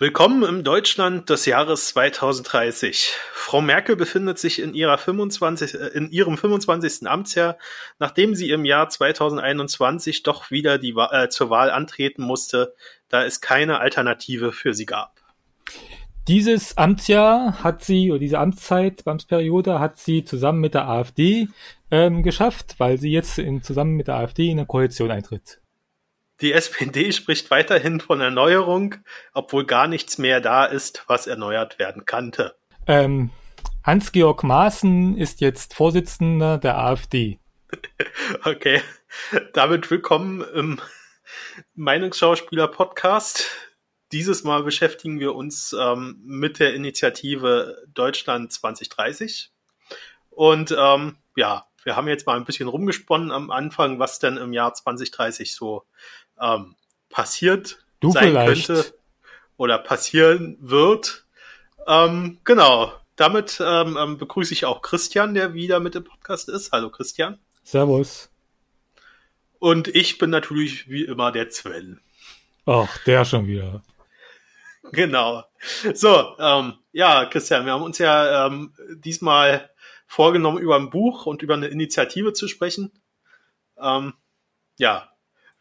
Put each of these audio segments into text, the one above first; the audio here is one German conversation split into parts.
Willkommen im Deutschland des Jahres 2030. Frau Merkel befindet sich in, ihrer 25, äh, in ihrem 25. Amtsjahr, nachdem sie im Jahr 2021 doch wieder die, äh, zur Wahl antreten musste, da es keine Alternative für sie gab. Dieses Amtsjahr hat sie, oder diese Amtszeit, Amtsperiode hat sie zusammen mit der AfD ähm, geschafft, weil sie jetzt in, zusammen mit der AfD in eine Koalition eintritt. Die SPD spricht weiterhin von Erneuerung, obwohl gar nichts mehr da ist, was erneuert werden kannte. Ähm, Hans-Georg Maaßen ist jetzt Vorsitzender der AfD. okay, damit willkommen im Meinungsschauspieler-Podcast. Dieses Mal beschäftigen wir uns ähm, mit der Initiative Deutschland 2030. Und ähm, ja, wir haben jetzt mal ein bisschen rumgesponnen am Anfang, was denn im Jahr 2030 so ähm, passiert du sein vielleicht. könnte oder passieren wird. Ähm, genau. Damit ähm, ähm, begrüße ich auch Christian, der wieder mit im Podcast ist. Hallo Christian. Servus. Und ich bin natürlich wie immer der Sven. Ach, der schon wieder. Genau. So, ähm, ja, Christian, wir haben uns ja ähm, diesmal vorgenommen, über ein Buch und über eine Initiative zu sprechen. Ähm, ja,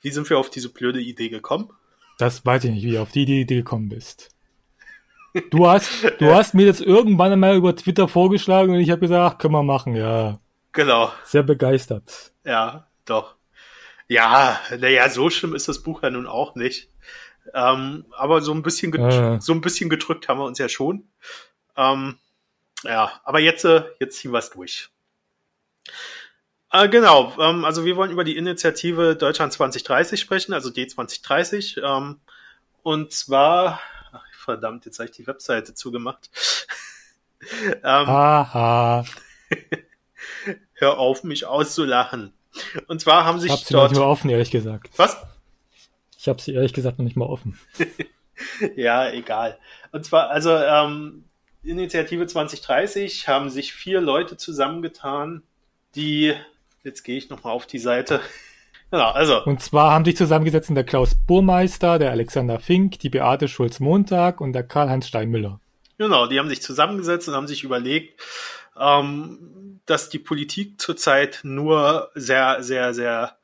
wie sind wir auf diese blöde Idee gekommen? Das weiß ich nicht, wie du auf die Idee gekommen bist. Du hast, du hast mir das irgendwann einmal über Twitter vorgeschlagen und ich habe gesagt, ach, können wir machen, ja. Genau. Sehr begeistert. Ja, doch. Ja, naja, so schlimm ist das Buch ja nun auch nicht. Ähm, aber so ein bisschen, Äh. so ein bisschen gedrückt haben wir uns ja schon. Ähm, ja, aber jetzt, äh, jetzt ziehen wir es durch. Äh, genau, ähm, also wir wollen über die Initiative Deutschland 2030 sprechen, also D2030. Ähm, und zwar, ach, verdammt, jetzt habe ich die Webseite zugemacht. ähm, Haha. hör auf, mich auszulachen. Und zwar haben Ich sich hab sie noch dort. nicht mal offen, ehrlich gesagt. Was? Ich habe sie ehrlich gesagt noch nicht mal offen. Ja, egal. Und zwar, also ähm, Initiative 2030 haben sich vier Leute zusammengetan, die, jetzt gehe ich nochmal auf die Seite. Genau, also, Und zwar haben sich zusammengesetzt der Klaus Burmeister, der Alexander Fink, die Beate Schulz-Montag und der Karl-Heinz Steinmüller. genau, die haben sich zusammengesetzt und haben sich überlegt, ähm, dass die Politik zurzeit nur sehr, sehr, sehr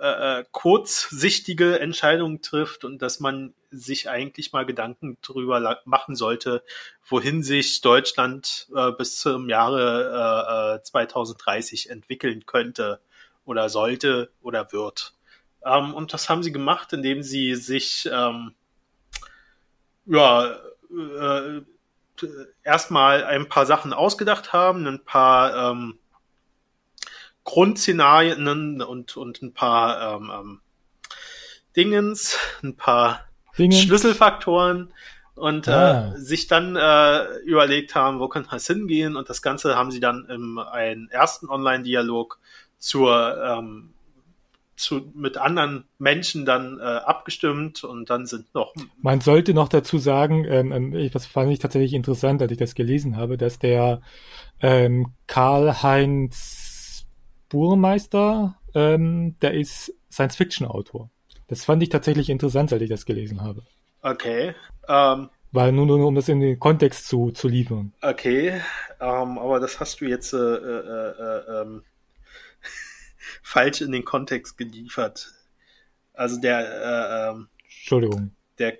äh, äh, kurzsichtige Entscheidungen trifft und dass man sich eigentlich mal Gedanken darüber la- machen sollte, wohin sich Deutschland äh, bis zum Jahre äh, äh, 2030 entwickeln könnte oder sollte oder wird. Ähm, und das haben sie gemacht, indem sie sich ähm, ja äh, erstmal ein paar Sachen ausgedacht haben, ein paar ähm, Grundszenarien und, und ein paar ähm, ähm, Dingens, ein paar Dinge. Schlüsselfaktoren und Ah. äh, sich dann äh, überlegt haben, wo könnte es hingehen und das Ganze haben sie dann im einen ersten Online-Dialog zur ähm, zu, mit anderen Menschen dann äh, abgestimmt und dann sind noch Man sollte noch dazu sagen, ähm, ähm, ich- das fand ich tatsächlich interessant, als ich das gelesen habe, dass der ähm, Karl-Heinz Burmeister, ähm, der ist Science-Fiction-Autor. Das fand ich tatsächlich interessant, als ich das gelesen habe. okay, ähm, Weil nur, nur um das in den Kontext zu, zu liefern. Okay, ähm, aber das hast du jetzt äh, äh, äh, ähm, falsch in den Kontext geliefert. Also der, äh, ähm, Entschuldigung. der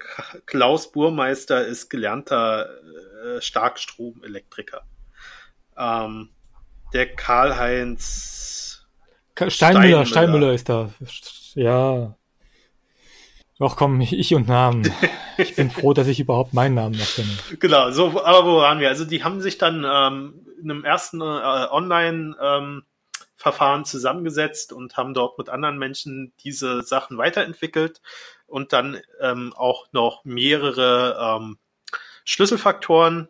Klaus Burmeister ist gelernter äh, Starkstromelektriker. Ähm, der Karl-Heinz Ka- Steinmüller, Steinmüller. Steinmüller ist da. Ja. Ach komm, ich und Namen. Ich bin froh, dass ich überhaupt meinen Namen noch kenne. Genau, so, aber wo waren wir? Also die haben sich dann ähm, in einem ersten äh, Online-Verfahren zusammengesetzt und haben dort mit anderen Menschen diese Sachen weiterentwickelt und dann ähm, auch noch mehrere ähm, Schlüsselfaktoren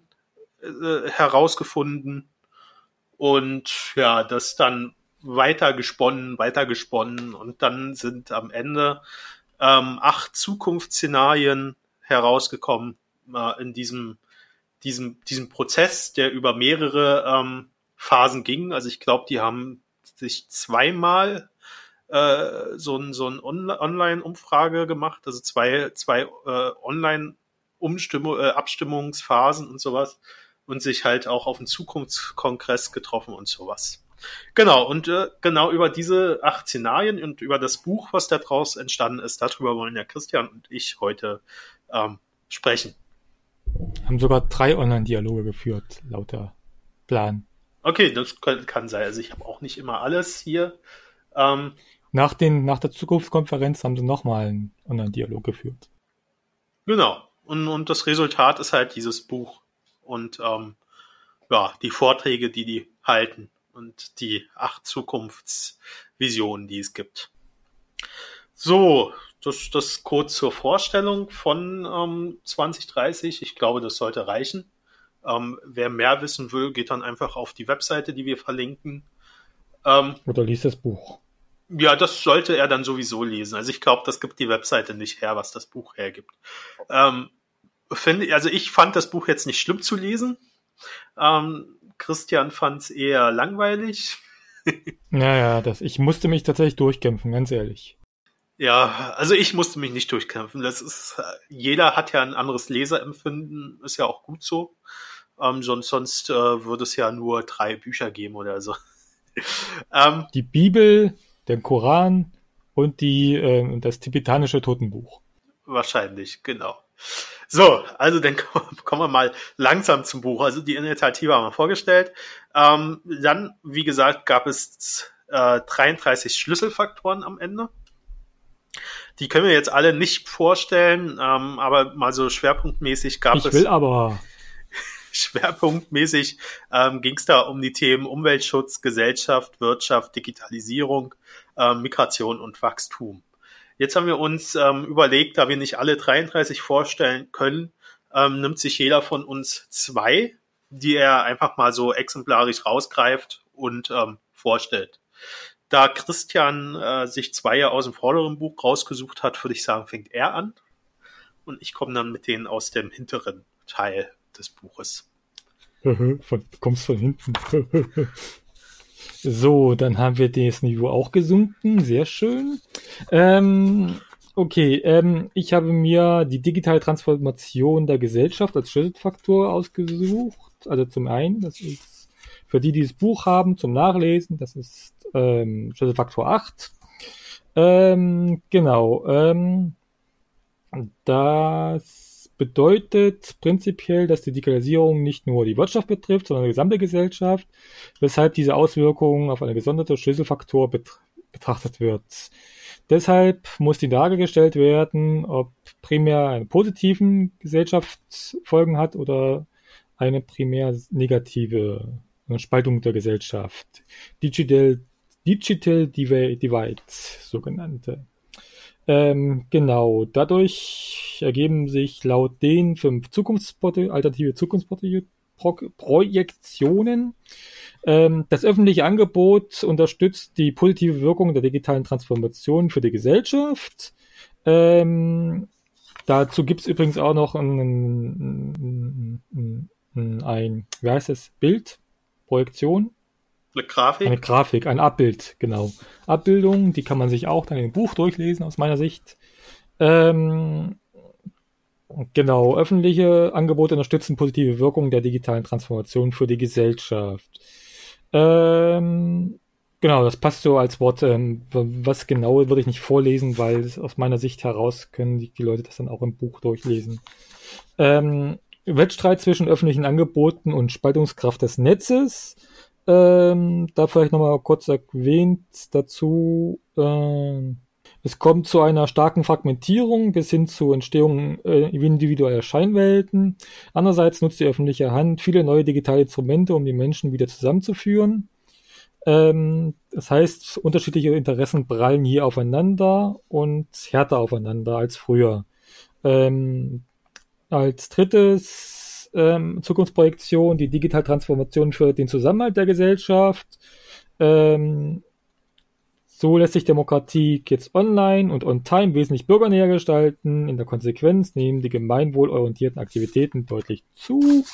äh, herausgefunden und ja, das dann weiter gesponnen, weiter gesponnen und dann sind am Ende ähm, acht Zukunftsszenarien herausgekommen äh, in diesem, diesem, diesem Prozess, der über mehrere ähm, Phasen ging. Also ich glaube, die haben sich zweimal äh, so ein, so ein On Online-Umfrage gemacht, also zwei, zwei äh, Online Umstimmung, äh, und sowas und sich halt auch auf einen Zukunftskongress getroffen und sowas. Genau, und äh, genau über diese acht Szenarien und über das Buch, was da draus entstanden ist, darüber wollen ja Christian und ich heute ähm, sprechen. Haben sogar drei Online-Dialoge geführt, lauter Plan. Okay, das kann, kann sein. Also ich habe auch nicht immer alles hier. Ähm, nach, den, nach der Zukunftskonferenz haben sie nochmal einen Online-Dialog geführt. Genau. Und, und das Resultat ist halt dieses Buch. Und ähm, ja, die Vorträge, die die halten und die acht Zukunftsvisionen, die es gibt. So, das, das kurz zur Vorstellung von ähm, 2030. Ich glaube, das sollte reichen. Ähm, wer mehr wissen will, geht dann einfach auf die Webseite, die wir verlinken. Ähm, Oder liest das Buch. Ja, das sollte er dann sowieso lesen. Also ich glaube, das gibt die Webseite nicht her, was das Buch hergibt. Ähm, finde, also ich fand das Buch jetzt nicht schlimm zu lesen. Ähm, Christian fand es eher langweilig. naja, das, ich musste mich tatsächlich durchkämpfen, ganz ehrlich. Ja, also ich musste mich nicht durchkämpfen. Das ist, jeder hat ja ein anderes Leserempfinden, ist ja auch gut so. Ähm, sonst sonst äh, würde es ja nur drei Bücher geben oder so. ähm, die Bibel, den Koran und die, äh, das tibetanische Totenbuch. Wahrscheinlich, genau. So, also dann kommen wir mal langsam zum Buch. Also die Initiative haben wir vorgestellt. Ähm, dann, wie gesagt, gab es äh, 33 Schlüsselfaktoren am Ende. Die können wir jetzt alle nicht vorstellen, ähm, aber mal so schwerpunktmäßig gab ich es. Ich will aber. Schwerpunktmäßig ähm, ging es da um die Themen Umweltschutz, Gesellschaft, Wirtschaft, Digitalisierung, äh, Migration und Wachstum. Jetzt haben wir uns ähm, überlegt, da wir nicht alle 33 vorstellen können, ähm, nimmt sich jeder von uns zwei, die er einfach mal so exemplarisch rausgreift und ähm, vorstellt. Da Christian äh, sich zwei aus dem vorderen Buch rausgesucht hat, würde ich sagen, fängt er an. Und ich komme dann mit denen aus dem hinteren Teil des Buches. du kommst von hinten. So, dann haben wir das Niveau auch gesunken. Sehr schön. Ähm, okay, ähm, ich habe mir die digitale Transformation der Gesellschaft als Schlüsselfaktor ausgesucht. Also zum einen, das ist für die, die das Buch haben, zum Nachlesen, das ist ähm, Schlüsselfaktor 8. Ähm, genau. Ähm, das bedeutet prinzipiell, dass die Digitalisierung nicht nur die Wirtschaft betrifft, sondern die gesamte Gesellschaft, weshalb diese Auswirkungen auf eine gesonderte Schlüsselfaktor betrachtet wird. Deshalb muss die Frage gestellt werden, ob primär eine positiven Gesellschaftsfolgen hat oder eine primär negative Spaltung der Gesellschaft. Digital, Digital Divide, sogenannte. Ähm, genau, dadurch ergeben sich laut den fünf Zukunftsporte, alternative Zukunftsprojektionen. Ähm, das öffentliche Angebot unterstützt die positive Wirkung der digitalen Transformation für die Gesellschaft. Ähm, dazu gibt es übrigens auch noch ein, ein, ein, ein, wie heißt es, Bild, Projektion. Eine Grafik? Eine Grafik, ein Abbild, genau. Abbildung, die kann man sich auch dann im Buch durchlesen, aus meiner Sicht. Ähm, genau, öffentliche Angebote unterstützen positive Wirkungen der digitalen Transformation für die Gesellschaft. Ähm, genau, das passt so als Wort. Ähm, was genau würde ich nicht vorlesen, weil aus meiner Sicht heraus können die, die Leute das dann auch im Buch durchlesen. Ähm, Wettstreit zwischen öffentlichen Angeboten und Spaltungskraft des Netzes. Ähm, da vielleicht nochmal kurz erwähnt dazu. Ähm, es kommt zu einer starken Fragmentierung bis hin zur Entstehung äh, individueller Scheinwelten. Andererseits nutzt die öffentliche Hand viele neue digitale Instrumente, um die Menschen wieder zusammenzuführen. Ähm, das heißt, unterschiedliche Interessen prallen hier aufeinander und härter aufeinander als früher. Ähm, als drittes ähm, Zukunftsprojektion, die digitale Transformation für den Zusammenhalt der Gesellschaft. Ähm, so lässt sich Demokratie jetzt online und on time wesentlich bürgernäher gestalten. In der Konsequenz nehmen die gemeinwohlorientierten Aktivitäten deutlich zu.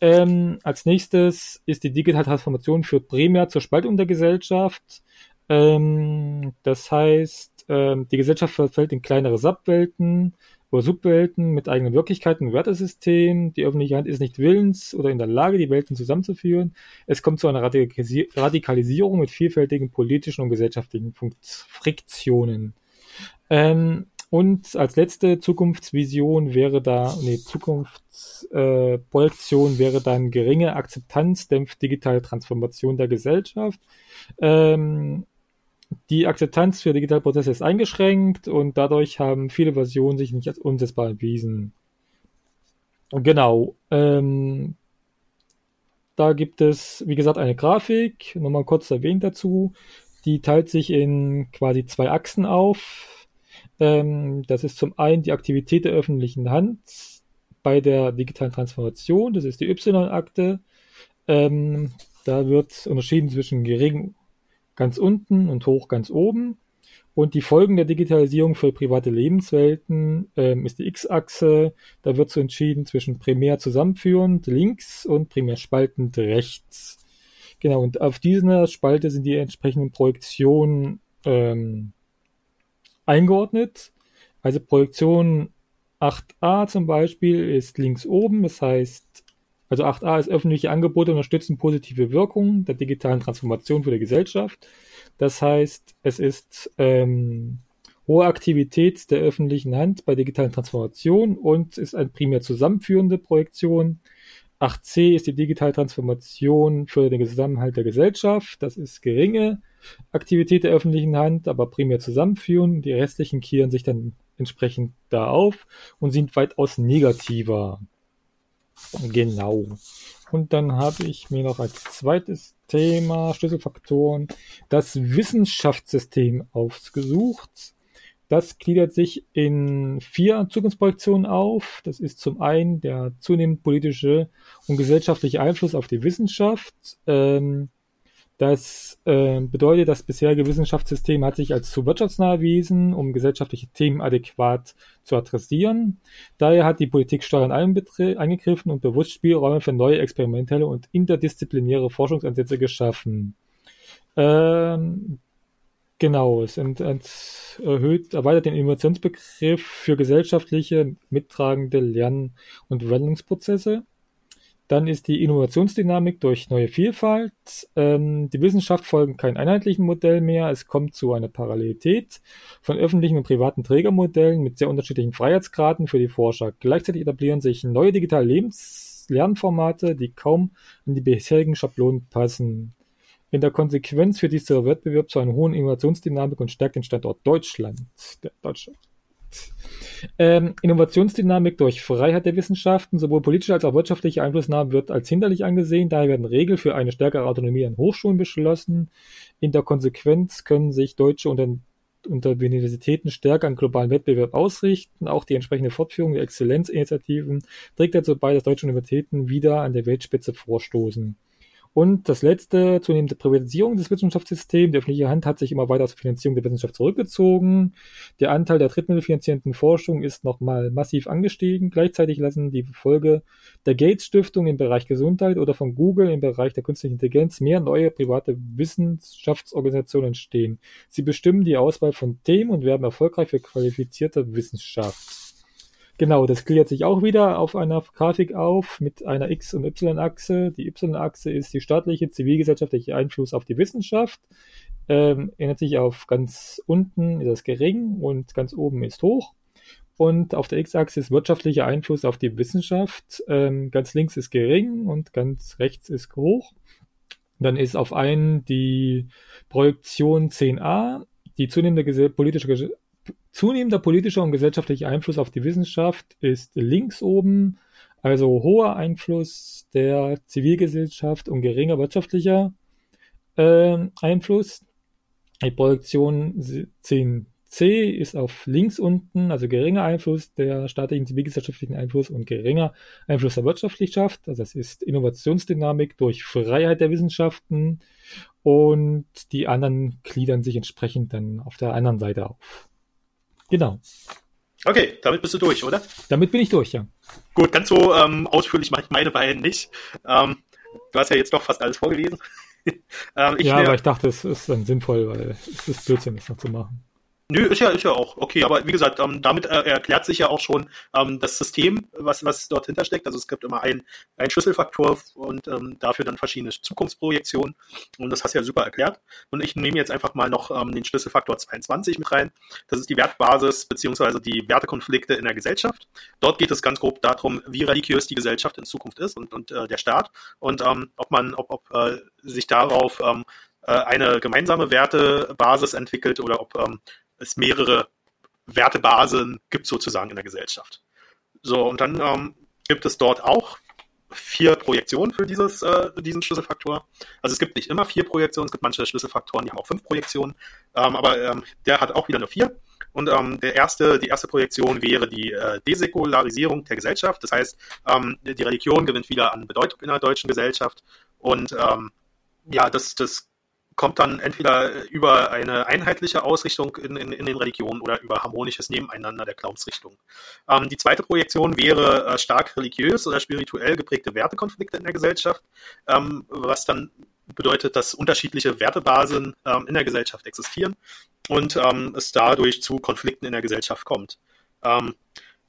Ähm, als nächstes ist die digitale Transformation führt primär zur Spaltung der Gesellschaft. Ähm, das heißt, ähm, die Gesellschaft verfällt in kleinere Subwelten, oder Subwelten mit eigenen Wirklichkeiten und Wertesystemen. Die öffentliche Hand ist nicht willens oder in der Lage, die Welten zusammenzuführen. Es kommt zu einer Radikalisierung mit vielfältigen politischen und gesellschaftlichen Friktionen. Ähm, und als letzte Zukunftsvision wäre da, nee, Zukunftsprojektion äh, wäre dann geringe Akzeptanz dämpft digitale Transformation der Gesellschaft. Ähm, die Akzeptanz für digitale Prozesse ist eingeschränkt und dadurch haben viele Versionen sich nicht als umsetzbar erwiesen. Genau. Ähm, da gibt es, wie gesagt, eine Grafik, nochmal kurz erwähnt dazu. Die teilt sich in quasi zwei Achsen auf ähm, das ist zum einen die Aktivität der öffentlichen Hand bei der digitalen Transformation. Das ist die Y-Akte. Ähm, da wird unterschieden zwischen gering ganz unten und hoch ganz oben. Und die Folgen der Digitalisierung für private Lebenswelten ähm, ist die X-Achse. Da wird so entschieden zwischen primär zusammenführend links und primär spaltend rechts. Genau, und auf dieser Spalte sind die entsprechenden Projektionen ähm, eingeordnet. Also Projektion 8a zum Beispiel ist links oben, das heißt, also 8a ist öffentliche Angebote unterstützen positive Wirkungen der digitalen Transformation für die Gesellschaft. Das heißt, es ist ähm, hohe Aktivität der öffentlichen Hand bei digitalen Transformation und ist eine primär zusammenführende Projektion. 8c ist die digitale Transformation für den Zusammenhalt der Gesellschaft. Das ist geringe Aktivität der öffentlichen Hand, aber primär zusammenführen. Die restlichen kehren sich dann entsprechend da auf und sind weitaus negativer. Genau. Und dann habe ich mir noch als zweites Thema Schlüsselfaktoren das Wissenschaftssystem ausgesucht. Das gliedert sich in vier Zukunftsprojektionen auf. Das ist zum einen der zunehmend politische und gesellschaftliche Einfluss auf die Wissenschaft. Ähm, das äh, bedeutet, das bisherige Wissenschaftssystem hat sich als zu wirtschaftsnah erwiesen, um gesellschaftliche Themen adäquat zu adressieren. Daher hat die Politik steuernd eingegriffen und bewusst Spielräume für neue experimentelle und interdisziplinäre Forschungsansätze geschaffen. Ähm, genau, es ent, ent, erhöht, erweitert den Innovationsbegriff für gesellschaftliche, mittragende Lern- und Wandlungsprozesse. Dann ist die Innovationsdynamik durch neue Vielfalt. Ähm, die Wissenschaft folgt keinem einheitlichen Modell mehr. Es kommt zu einer Parallelität von öffentlichen und privaten Trägermodellen mit sehr unterschiedlichen Freiheitsgraden für die Forscher. Gleichzeitig etablieren sich neue digitale Lebens Lernformate, die kaum an die bisherigen Schablonen passen. In der Konsequenz führt dieser Wettbewerb zu einer hohen Innovationsdynamik und stärkt den Standort Deutschland, der Ähm, Innovationsdynamik durch Freiheit der Wissenschaften, sowohl politische als auch wirtschaftliche Einflussnahme wird als hinderlich angesehen. Daher werden Regeln für eine stärkere Autonomie an Hochschulen beschlossen. In der Konsequenz können sich deutsche unter, unter Universitäten stärker an globalen Wettbewerb ausrichten. Auch die entsprechende Fortführung der Exzellenzinitiativen trägt dazu bei, dass deutsche Universitäten wieder an der Weltspitze vorstoßen. Und das letzte, zunehmende Privatisierung des Wissenschaftssystems. Die öffentliche Hand hat sich immer weiter aus der Finanzierung der Wissenschaft zurückgezogen. Der Anteil der drittmittelfinanzierenden Forschung ist nochmal massiv angestiegen. Gleichzeitig lassen die Folge der Gates Stiftung im Bereich Gesundheit oder von Google im Bereich der künstlichen Intelligenz mehr neue private Wissenschaftsorganisationen entstehen. Sie bestimmen die Auswahl von Themen und werben erfolgreich für qualifizierte Wissenschaft. Genau, das gliedert sich auch wieder auf einer Grafik auf mit einer X- und Y-Achse. Die Y-Achse ist die staatliche, zivilgesellschaftliche Einfluss auf die Wissenschaft. Ähm, erinnert sich auf ganz unten ist das gering und ganz oben ist hoch. Und auf der X-Achse ist wirtschaftlicher Einfluss auf die Wissenschaft. Ähm, ganz links ist gering und ganz rechts ist hoch. Dann ist auf einen die Projektion 10a, die zunehmende politische Zunehmender politischer und gesellschaftlicher Einfluss auf die Wissenschaft ist links oben, also hoher Einfluss der Zivilgesellschaft und geringer wirtschaftlicher äh, Einfluss. Die Projektion 10c ist auf links unten, also geringer Einfluss der staatlichen zivilgesellschaftlichen Einfluss und geringer Einfluss der Wirtschaftlichkeit. Also das ist Innovationsdynamik durch Freiheit der Wissenschaften und die anderen gliedern sich entsprechend dann auf der anderen Seite auf. Genau. Okay, damit bist du durch, oder? Damit bin ich durch, ja. Gut, ganz so ähm, ausführlich mache ich meine beiden nicht. Ähm, du hast ja jetzt doch fast alles vorgelesen. ähm, ja, aber ich dachte, es ist dann sinnvoll, weil es ist Blödsinn, das noch zu machen. Nö, ist ja, ist ja auch okay, aber wie gesagt, ähm, damit äh, erklärt sich ja auch schon ähm, das System, was, was dort hinter steckt. Also es gibt immer einen, Schlüsselfaktor und ähm, dafür dann verschiedene Zukunftsprojektionen. Und das hast du ja super erklärt. Und ich nehme jetzt einfach mal noch ähm, den Schlüsselfaktor 22 mit rein. Das ist die Wertbasis beziehungsweise die Wertekonflikte in der Gesellschaft. Dort geht es ganz grob darum, wie religiös die Gesellschaft in Zukunft ist und, und äh, der Staat und ähm, ob man, ob, ob äh, sich darauf ähm, äh, eine gemeinsame Wertebasis entwickelt oder ob ähm, es mehrere Wertebasen gibt sozusagen in der Gesellschaft. So, und dann ähm, gibt es dort auch vier Projektionen für dieses, äh, diesen Schlüsselfaktor. Also es gibt nicht immer vier Projektionen, es gibt manche Schlüsselfaktoren, die haben auch fünf Projektionen, ähm, aber ähm, der hat auch wieder nur vier. Und ähm, der erste, die erste Projektion wäre die äh, Desäkularisierung der Gesellschaft. Das heißt, ähm, die Religion gewinnt wieder an Bedeutung in der deutschen Gesellschaft. Und ähm, ja, das, das kommt dann entweder über eine einheitliche Ausrichtung in, in, in den Religionen oder über harmonisches Nebeneinander der Glaubensrichtung. Ähm, die zweite Projektion wäre äh, stark religiös oder spirituell geprägte Wertekonflikte in der Gesellschaft, ähm, was dann bedeutet, dass unterschiedliche Wertebasen ähm, in der Gesellschaft existieren und ähm, es dadurch zu Konflikten in der Gesellschaft kommt.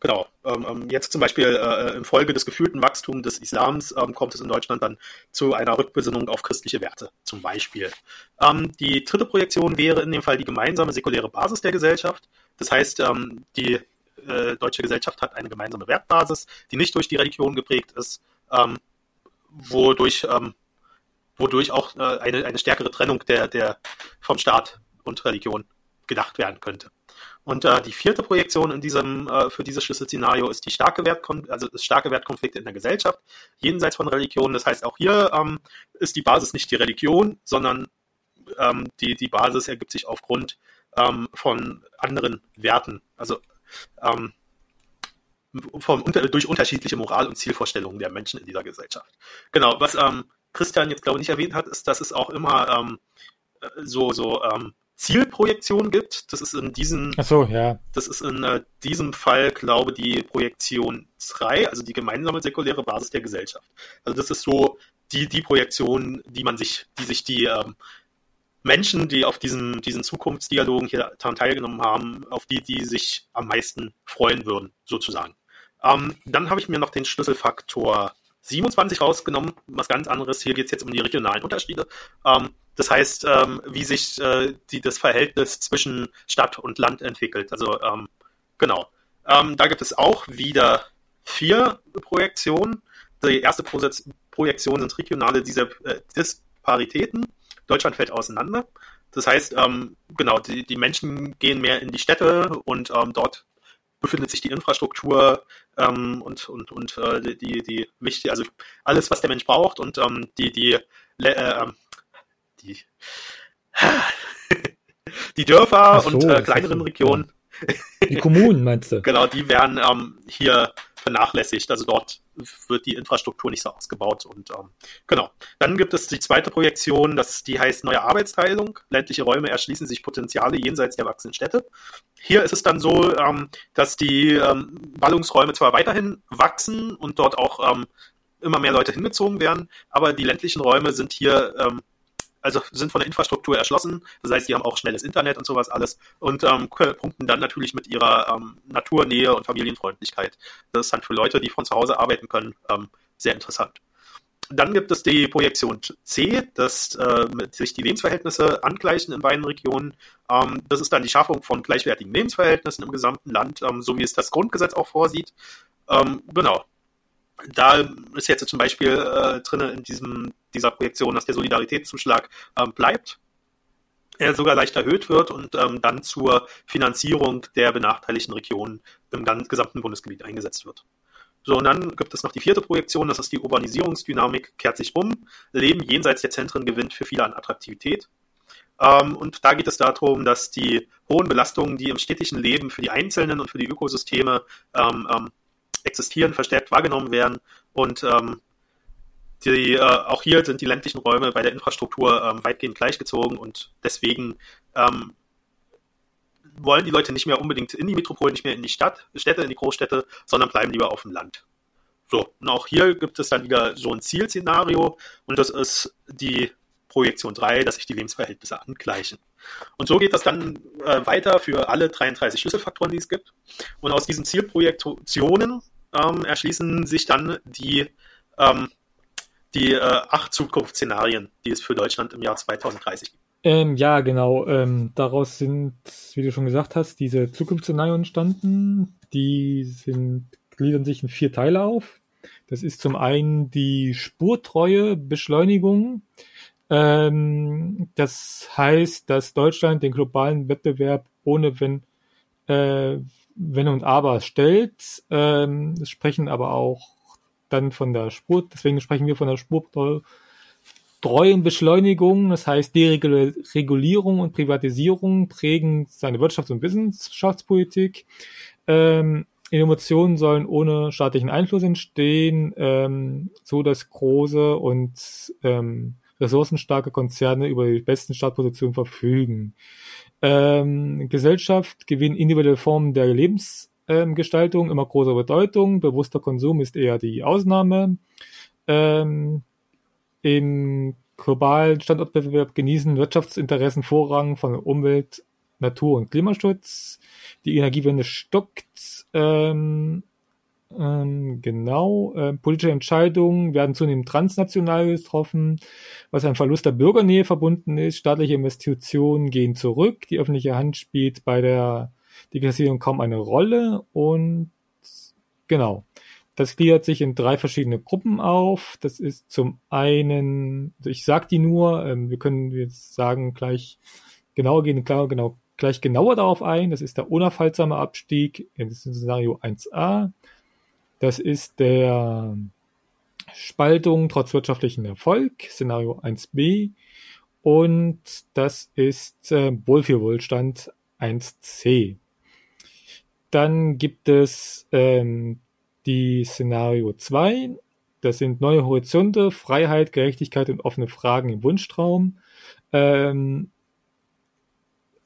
Genau. Ähm, ähm, jetzt zum Beispiel äh, infolge des gefühlten Wachstums des Islams ähm, kommt es in Deutschland dann zu einer Rückbesinnung auf christliche Werte, zum Beispiel. Ähm, die dritte Projektion wäre in dem Fall die gemeinsame säkuläre Basis der Gesellschaft. Das heißt, ähm, die äh, deutsche Gesellschaft hat eine gemeinsame Wertbasis, die nicht durch die Religion geprägt ist, ähm, wodurch, wodurch auch äh, eine, eine stärkere Trennung der, der vom Staat und Religion gedacht werden könnte. Und äh, die vierte Projektion in diesem, äh, für dieses Schlüsselszenario ist die starke Wertkon also das starke Wertkonflikte in der Gesellschaft, jenseits von Religion. Das heißt, auch hier ähm, ist die Basis nicht die Religion, sondern ähm, die, die Basis ergibt sich aufgrund ähm, von anderen Werten. Also ähm, vom, durch unterschiedliche Moral- und Zielvorstellungen der Menschen in dieser Gesellschaft. Genau, was ähm, Christian jetzt glaube ich nicht erwähnt hat, ist, dass es auch immer ähm, so, so ähm, Zielprojektion gibt. Das ist in diesem, so, ja. das ist in äh, diesem Fall, glaube ich, die Projektion 3, also die gemeinsame säkuläre Basis der Gesellschaft. Also das ist so die, die Projektion, die man sich, die sich die ähm, Menschen, die auf diesen, diesen Zukunftsdialogen hier daran teilgenommen haben, auf die, die sich am meisten freuen würden, sozusagen. Ähm, dann habe ich mir noch den Schlüsselfaktor 27 rausgenommen, was ganz anderes. Hier geht es jetzt um die regionalen Unterschiede. Ähm, das heißt, ähm, wie sich äh, die, das Verhältnis zwischen Stadt und Land entwickelt. Also ähm, genau. Ähm, da gibt es auch wieder vier Projektionen. Die erste Pro Projektion sind regionale äh, Disparitäten. Deutschland fällt auseinander. Das heißt, ähm, genau, die, die Menschen gehen mehr in die Städte und ähm, dort befindet sich die Infrastruktur ähm, und, und, und äh, die, die wichtig, also alles, was der Mensch braucht und die, die, äh, die, die Dörfer so, und äh, kleineren Regionen. Die Kommunen meinst du? genau, die werden ähm, hier vernachlässigt. Also dort wird die Infrastruktur nicht so ausgebaut. Und ähm, genau. Dann gibt es die zweite Projektion, das, die heißt neue Arbeitsteilung. Ländliche Räume erschließen sich Potenziale jenseits der wachsenden Städte. Hier ist es dann so, ähm, dass die ähm, Ballungsräume zwar weiterhin wachsen und dort auch ähm, immer mehr Leute hingezogen werden, aber die ländlichen Räume sind hier ähm, also sind von der Infrastruktur erschlossen. Das heißt, die haben auch schnelles Internet und sowas alles und ähm, punkten dann natürlich mit ihrer ähm, Naturnähe und Familienfreundlichkeit. Das ist dann für Leute, die von zu Hause arbeiten können, ähm, sehr interessant. Dann gibt es die Projektion C, dass äh, sich die Lebensverhältnisse angleichen in beiden Regionen. Ähm, das ist dann die Schaffung von gleichwertigen Lebensverhältnissen im gesamten Land, ähm, so wie es das Grundgesetz auch vorsieht. Ähm, genau da ist jetzt zum Beispiel äh, drin in diesem, dieser Projektion, dass der Solidaritätszuschlag ähm, bleibt, er sogar leicht erhöht wird und ähm, dann zur Finanzierung der benachteiligten Regionen im ganzen, gesamten Bundesgebiet eingesetzt wird. So, und dann gibt es noch die vierte Projektion, das ist die Urbanisierungsdynamik kehrt sich um, Leben jenseits der Zentren gewinnt für viele an Attraktivität. Ähm, und da geht es darum, dass die hohen Belastungen, die im städtischen Leben für die Einzelnen und für die Ökosysteme ähm, ähm, existieren, verstärkt wahrgenommen werden. Und ähm, die, äh, auch hier sind die ländlichen Räume bei der Infrastruktur ähm, weitgehend gleichgezogen und deswegen ähm, wollen die Leute nicht mehr unbedingt in die Metropolen, nicht mehr in die Stadt, Städte, in die Großstädte, sondern bleiben lieber auf dem Land. So, und auch hier gibt es dann wieder so ein Zielszenario und das ist die Projektion 3, dass sich die Lebensverhältnisse angleichen. Und so geht das dann äh, weiter für alle 33 Schlüsselfaktoren, die es gibt. Und aus diesen Zielprojektionen ähm, erschließen sich dann die, ähm, die äh, acht Zukunftsszenarien, die es für Deutschland im Jahr 2030 gibt. Ähm, ja, genau. Ähm, daraus sind, wie du schon gesagt hast, diese Zukunftsszenarien entstanden. Die sind, gliedern sich in vier Teile auf. Das ist zum einen die spurtreue Beschleunigung. Ähm, das heißt, dass Deutschland den globalen Wettbewerb ohne wenn, äh, wenn und aber stellt. Ähm, sprechen aber auch dann von der Spur, deswegen sprechen wir von der spurtreuen Beschleunigung. Das heißt, Deregulierung und Privatisierung prägen seine Wirtschafts- und Wissenschaftspolitik. Ähm, Innovationen sollen ohne staatlichen Einfluss entstehen, ähm, so dass große und ähm, ressourcenstarke Konzerne über die besten Startpositionen verfügen. Ähm, Gesellschaft gewinnt individuelle Formen der Lebensgestaltung immer größere Bedeutung. Bewusster Konsum ist eher die Ausnahme. Ähm, Im globalen Standortwettbewerb genießen Wirtschaftsinteressen Vorrang von Umwelt, Natur- und Klimaschutz. Die Energiewende stockt. Ähm, ähm, genau. Äh, politische Entscheidungen werden zunehmend transnational getroffen, was ein Verlust der Bürgernähe verbunden ist. Staatliche Investitionen gehen zurück. Die öffentliche Hand spielt bei der Digitalisierung kaum eine Rolle. Und genau. Das gliedert sich in drei verschiedene Gruppen auf. Das ist zum einen, ich sag die nur, ähm, wir können jetzt sagen gleich genauer gehen, klar, genau, gleich genauer darauf ein. Das ist der unaufhaltsame Abstieg in Szenario 1a. Das ist der Spaltung trotz wirtschaftlichen Erfolg, Szenario 1b. Und das ist äh, Wohlfühlwohlstand 1c. Dann gibt es ähm, die Szenario 2. Das sind neue Horizonte, Freiheit, Gerechtigkeit und offene Fragen im Wunschtraum. Ähm,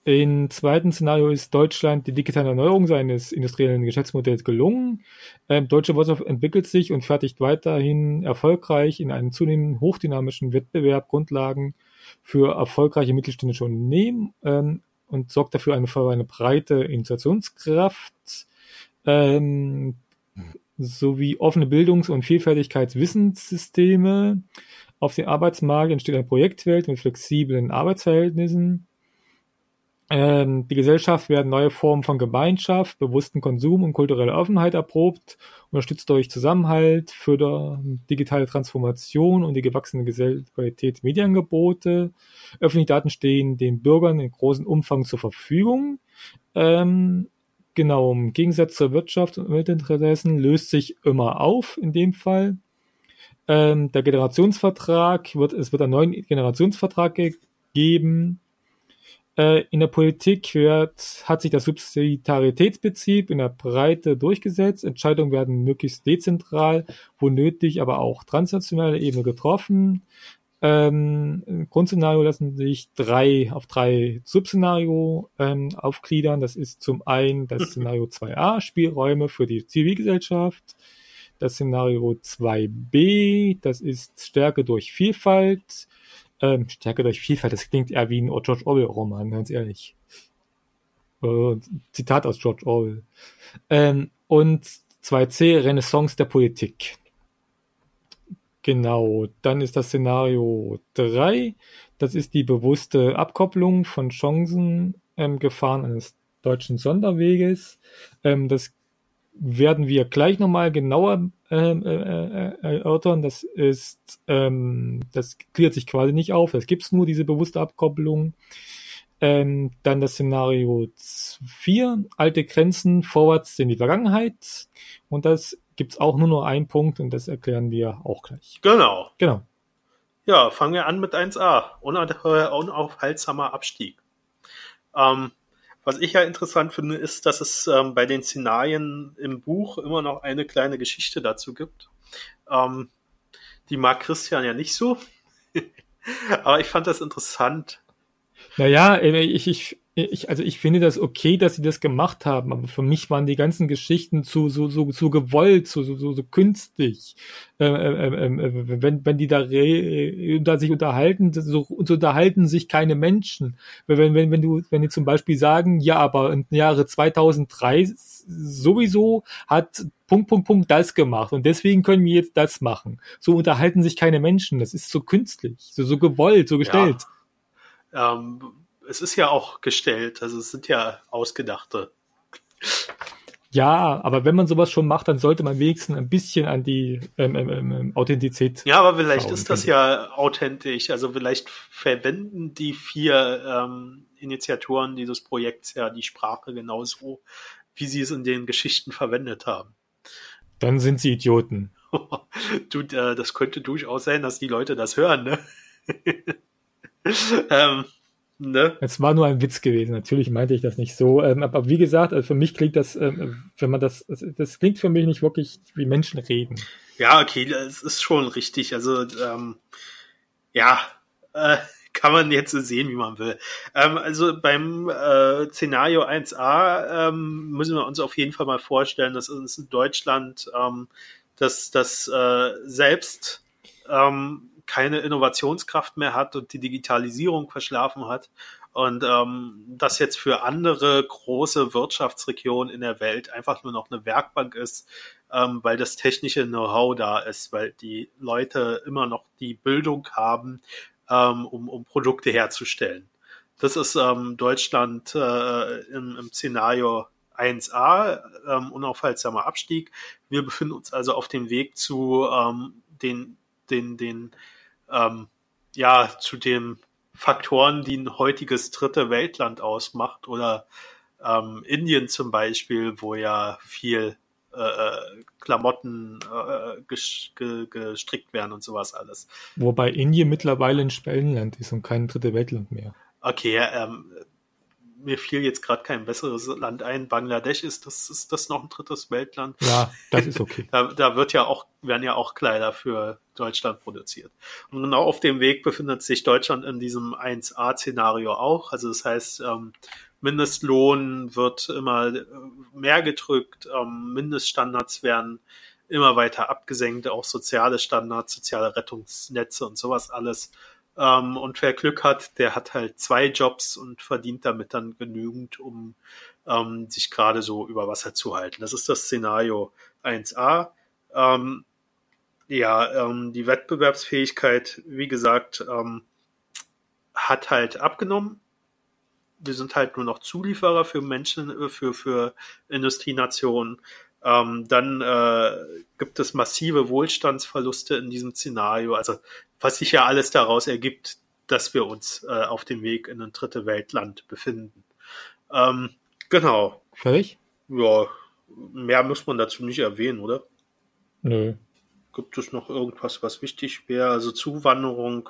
im zweiten Szenario ist Deutschland die digitale Erneuerung seines industriellen Geschäftsmodells gelungen. Ähm, deutsche Wirtschaft entwickelt sich und fertigt weiterhin erfolgreich in einem zunehmend hochdynamischen Wettbewerb Grundlagen für erfolgreiche mittelständische Unternehmen ähm, und sorgt dafür eine, für eine breite Innovationskraft ähm, sowie offene Bildungs- und Vielfältigkeitswissenssysteme. Auf dem Arbeitsmarkt entsteht eine Projektwelt mit flexiblen Arbeitsverhältnissen. Ähm, die Gesellschaft werden neue Formen von Gemeinschaft, bewussten Konsum und kulturelle Offenheit erprobt, unterstützt durch Zusammenhalt, fördert digitale Transformation und die gewachsene Qualität Medienangebote. Öffentliche Daten stehen den Bürgern in großem Umfang zur Verfügung. Ähm, genau, im Gegensatz zur Wirtschaft und Umweltinteressen löst sich immer auf in dem Fall. Ähm, der Generationsvertrag wird, es wird einen neuen Generationsvertrag gegeben äh, in der Politik wird, hat sich das Subsidiaritätsprinzip in der Breite durchgesetzt. Entscheidungen werden möglichst dezentral, wo nötig, aber auch transnationale Ebene getroffen. Ähm, Im Grundszenario lassen sich drei auf drei Subszenario ähm, aufgliedern. Das ist zum einen das Szenario 2a, Spielräume für die Zivilgesellschaft. Das Szenario 2b, das ist Stärke durch Vielfalt. Ähm, Stärke durch Vielfalt, das klingt eher wie ein George Orwell-Roman, ganz ehrlich. Äh, Zitat aus George Orwell. Ähm, und 2c, Renaissance der Politik. Genau, dann ist das Szenario 3. Das ist die bewusste Abkopplung von Chancen ähm, Gefahren eines deutschen Sonderweges. Ähm, das werden wir gleich nochmal genauer ähm, äh, äh, erörtern. Das ist, ähm, das klärt sich quasi nicht auf. Es gibt nur diese bewusste Abkopplung. Ähm, dann das Szenario 4, alte Grenzen vorwärts in die Vergangenheit. Und das gibt's auch nur noch einen Punkt und das erklären wir auch gleich. Genau. Genau. Ja, fangen wir an mit 1a. Unaufhaltsamer Abstieg. Ähm, was ich ja interessant finde, ist, dass es ähm, bei den Szenarien im Buch immer noch eine kleine Geschichte dazu gibt. Ähm, die mag Christian ja nicht so. Aber ich fand das interessant. Naja, äh, ich, ich, ich, also ich finde das okay, dass sie das gemacht haben, aber für mich waren die ganzen Geschichten zu so so so gewollt, so so so, so künstlich. Äh, äh, äh, wenn wenn die da, re, da sich unterhalten, so, so unterhalten sich keine Menschen. Wenn wenn wenn du wenn die zum Beispiel sagen, ja, aber im Jahre 2003 sowieso hat Punkt Punkt Punkt das gemacht und deswegen können wir jetzt das machen. So unterhalten sich keine Menschen. Das ist so künstlich, so so gewollt, so gestellt. Ja. Ähm es ist ja auch gestellt, also es sind ja ausgedachte. Ja, aber wenn man sowas schon macht, dann sollte man wenigstens ein bisschen an die ähm, ähm, ähm Authentizität. Ja, aber vielleicht ist das ja authentisch. Also vielleicht verwenden die vier ähm, Initiatoren dieses Projekts ja die Sprache genauso, wie sie es in den Geschichten verwendet haben. Dann sind sie Idioten. du, äh, das könnte durchaus sein, dass die Leute das hören, ne? ähm, Ne? Es war nur ein Witz gewesen. Natürlich meinte ich das nicht so. Ähm, aber wie gesagt, also für mich klingt das, ähm, wenn man das, das klingt für mich nicht wirklich wie Menschen reden. Ja, okay, das ist schon richtig. Also, ähm, ja, äh, kann man jetzt so sehen, wie man will. Ähm, also beim äh, Szenario 1a ähm, müssen wir uns auf jeden Fall mal vorstellen, dass uns in Deutschland ähm, dass das äh, selbst keine Innovationskraft mehr hat und die Digitalisierung verschlafen hat. Und ähm, das jetzt für andere große Wirtschaftsregionen in der Welt einfach nur noch eine Werkbank ist, ähm, weil das technische Know-how da ist, weil die Leute immer noch die Bildung haben, ähm, um, um Produkte herzustellen. Das ist ähm, Deutschland äh, im, im Szenario 1a, ähm, unaufhaltsamer Abstieg. Wir befinden uns also auf dem Weg zu ähm, den, den, den ähm, ja zu den Faktoren, die ein heutiges dritte Weltland ausmacht oder ähm, Indien zum Beispiel, wo ja viel äh, äh Klamotten äh, gestrickt werden und sowas alles. Wobei Indien mittlerweile ein Spellenland ist und kein dritte Weltland mehr. Okay, ähm, mir fiel jetzt gerade kein besseres Land ein. Bangladesch ist das, ist das noch ein drittes Weltland? Ja, das ist okay. da, da wird ja auch, werden ja auch Kleider für Deutschland produziert. Und genau auf dem Weg befindet sich Deutschland in diesem 1a-Szenario auch. Also das heißt, ähm, Mindestlohn wird immer mehr gedrückt, ähm, Mindeststandards werden immer weiter abgesenkt, auch soziale Standards, soziale Rettungsnetze und sowas alles ähm, und wer Glück hat, der hat halt zwei Jobs und verdient damit dann genügend, um ähm, sich gerade so über Wasser zu halten. Das ist das Szenario 1a. Ähm, ja, ähm, die Wettbewerbsfähigkeit, wie gesagt, ähm, hat halt abgenommen. Wir sind halt nur noch Zulieferer für Menschen, äh, für, für Industrienationen. Ähm, dann äh, gibt es massive Wohlstandsverluste in diesem Szenario. Also was sich ja alles daraus ergibt, dass wir uns äh, auf dem Weg in ein dritte Weltland befinden. Ähm, genau. Fertig? Ja, mehr muss man dazu nicht erwähnen, oder? Nö. Gibt es noch irgendwas, was wichtig wäre? Also Zuwanderung,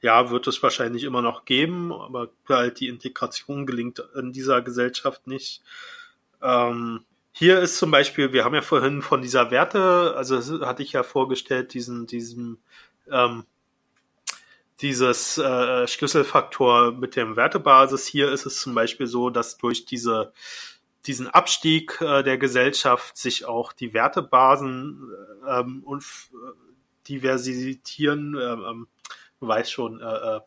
ja, wird es wahrscheinlich immer noch geben, aber halt die Integration gelingt in dieser Gesellschaft nicht. Ähm, hier ist zum Beispiel, wir haben ja vorhin von dieser Werte, also hatte ich ja vorgestellt, diesen, diesen, ähm, dieses äh, Schlüsselfaktor mit dem Wertebasis. Hier ist es zum Beispiel so, dass durch diese, diesen Abstieg äh, der Gesellschaft sich auch die Wertebasen ähm, und äh, diversitieren, ähm, ähm, du weißt schon, äh, äh,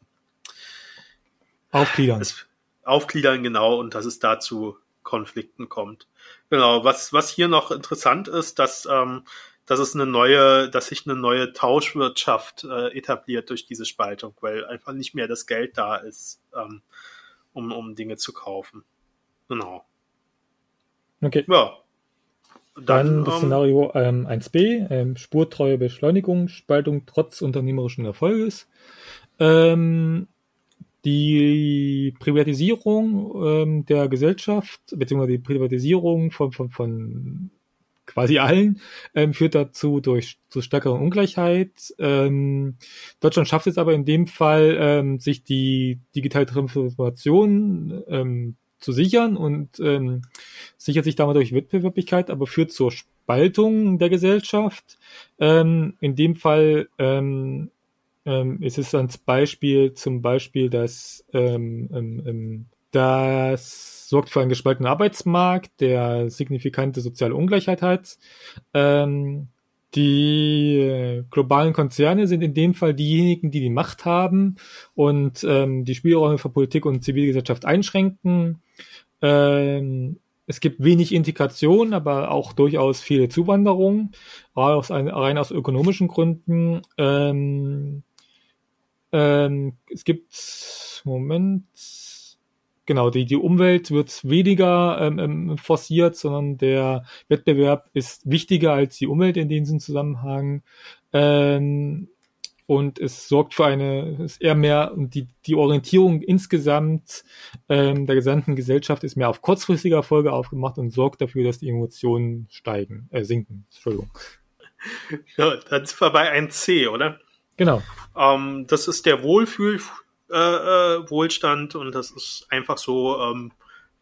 aufgliedern. Es, aufgliedern, genau, und dass es dazu Konflikten kommt. Genau, was, was hier noch interessant ist, dass, ähm, dass es eine neue, dass sich eine neue Tauschwirtschaft äh, etabliert durch diese Spaltung, weil einfach nicht mehr das Geld da ist, ähm, um, um Dinge zu kaufen. Genau. Okay. Ja. Dann, Dann das ähm, Szenario ähm, 1b, ähm, spurtreue Beschleunigung, Spaltung trotz unternehmerischen Erfolges. Ähm, die Privatisierung ähm, der Gesellschaft, beziehungsweise die Privatisierung von, von, von quasi allen, ähm, führt dazu durch zu stärkerer Ungleichheit. Ähm, Deutschland schafft es aber in dem Fall, ähm, sich die digitale Transformation ähm, zu sichern und ähm, sichert sich damit durch Wettbewerblichkeit, aber führt zur Spaltung der Gesellschaft. Ähm, in dem Fall ähm, ähm, es ist als Beispiel zum Beispiel, dass ähm, ähm, ähm, das sorgt für einen gespaltenen Arbeitsmarkt, der signifikante soziale Ungleichheit hat. Ähm, die globalen Konzerne sind in dem Fall diejenigen, die die Macht haben und die Spielräume für Politik und Zivilgesellschaft einschränken. Es gibt wenig Integration, aber auch durchaus viele Zuwanderung, aus, rein aus ökonomischen Gründen. Ähm, ähm, es gibt, Moment, genau, die, die Umwelt wird weniger ähm, ähm, forciert, sondern der Wettbewerb ist wichtiger als die Umwelt in diesem Zusammenhang. Ähm, und es sorgt für eine, ist eher mehr, und die, die Orientierung insgesamt ähm, der gesamten Gesellschaft ist mehr auf kurzfristige Erfolge aufgemacht und sorgt dafür, dass die Emotionen steigen, äh, sinken. Entschuldigung. Ja, dann sind wir bei 1C, oder? Genau. Ähm, das ist der Wohlfühl, äh, äh, Wohlstand und das ist einfach so, ähm,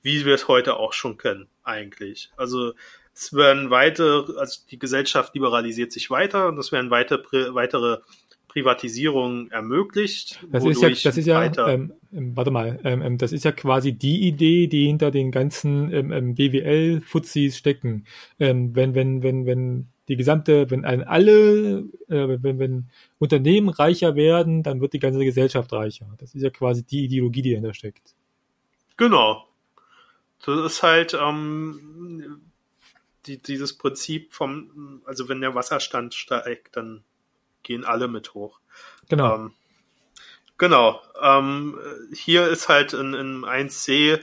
wie wir es heute auch schon kennen, eigentlich. Also es werden weitere, also die Gesellschaft liberalisiert sich weiter und es werden weitere, weitere Privatisierung ermöglicht. Das ist ja, das ist ja, ähm, ähm, warte mal, ähm, ähm, das ist ja quasi die Idee, die hinter den ganzen ähm, ähm BWL-Fuzis stecken. Wenn, wenn, wenn, wenn die gesamte, wenn alle, äh, wenn, wenn Unternehmen reicher werden, dann wird die ganze Gesellschaft reicher. Das ist ja quasi die Ideologie, die dahinter steckt. Genau. Das ist halt ähm, die, dieses Prinzip vom, also wenn der Wasserstand steigt, dann gehen alle mit hoch. Genau. Ähm, genau. Ähm, hier ist halt in, in 1c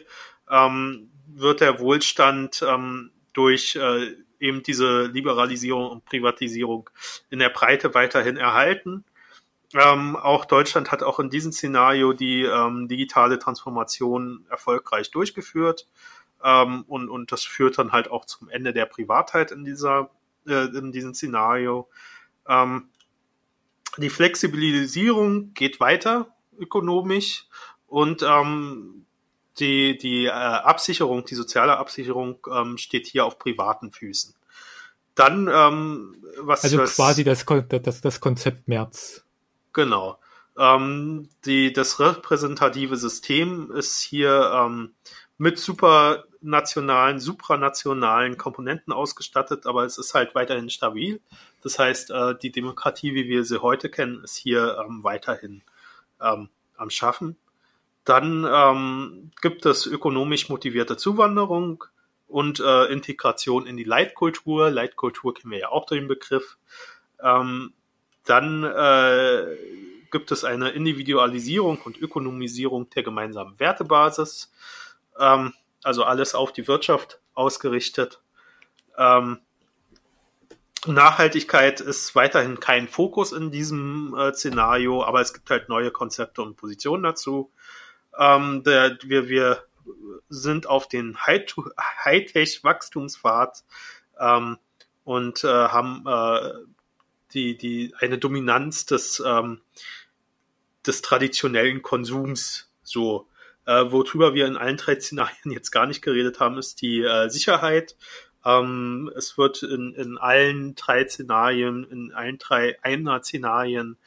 ähm, wird der Wohlstand ähm, durch äh, eben diese Liberalisierung und Privatisierung in der Breite weiterhin erhalten. Ähm, auch Deutschland hat auch in diesem Szenario die ähm, digitale Transformation erfolgreich durchgeführt. Ähm, und, und das führt dann halt auch zum Ende der Privatheit in dieser, äh, in diesem Szenario. Ähm, die Flexibilisierung geht weiter ökonomisch und ähm, die, die äh, Absicherung, die soziale Absicherung ähm, steht hier auf privaten Füßen. Dann, ähm, was. Also was, quasi das, das, das Konzept März. Genau. Ähm, die, das repräsentative System ist hier ähm, mit supranationalen, supranationalen Komponenten ausgestattet, aber es ist halt weiterhin stabil. Das heißt, äh, die Demokratie, wie wir sie heute kennen, ist hier ähm, weiterhin ähm, am Schaffen. Dann ähm, gibt es ökonomisch motivierte Zuwanderung und äh, Integration in die Leitkultur. Leitkultur kennen wir ja auch den Begriff. Ähm, dann äh, gibt es eine Individualisierung und Ökonomisierung der gemeinsamen Wertebasis ähm, also alles auf die Wirtschaft ausgerichtet. Ähm, Nachhaltigkeit ist weiterhin kein Fokus in diesem äh, Szenario, aber es gibt halt neue Konzepte und Positionen dazu. Ähm, der, wir, wir sind auf den Hightech-Wachstumspfad ähm, und äh, haben äh, die, die, eine Dominanz des, ähm, des traditionellen Konsums so äh, worüber wir in allen drei Szenarien jetzt gar nicht geredet haben, ist die äh, Sicherheit. Ähm, es wird in, in allen drei Szenarien, in allen drei Einer-Szenarien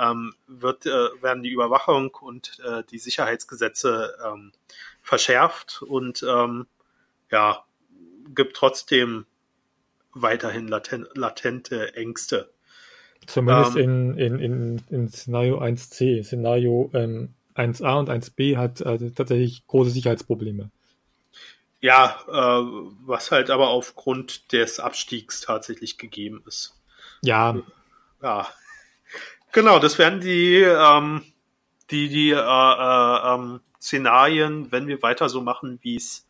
ähm, wird, äh, werden die Überwachung und äh, die Sicherheitsgesetze ähm, verschärft und ähm, ja, gibt trotzdem weiterhin laten, latente Ängste. Zumindest ähm, in, in, in, in Szenario 1c. Szenario ähm, 1a und 1b hat also tatsächlich große Sicherheitsprobleme. Ja, äh, was halt aber aufgrund des Abstiegs tatsächlich gegeben ist. Ja. Ja. Genau, das wären die, ähm, die, die äh, äh, ähm, Szenarien, wenn wir weiter so machen, wie es,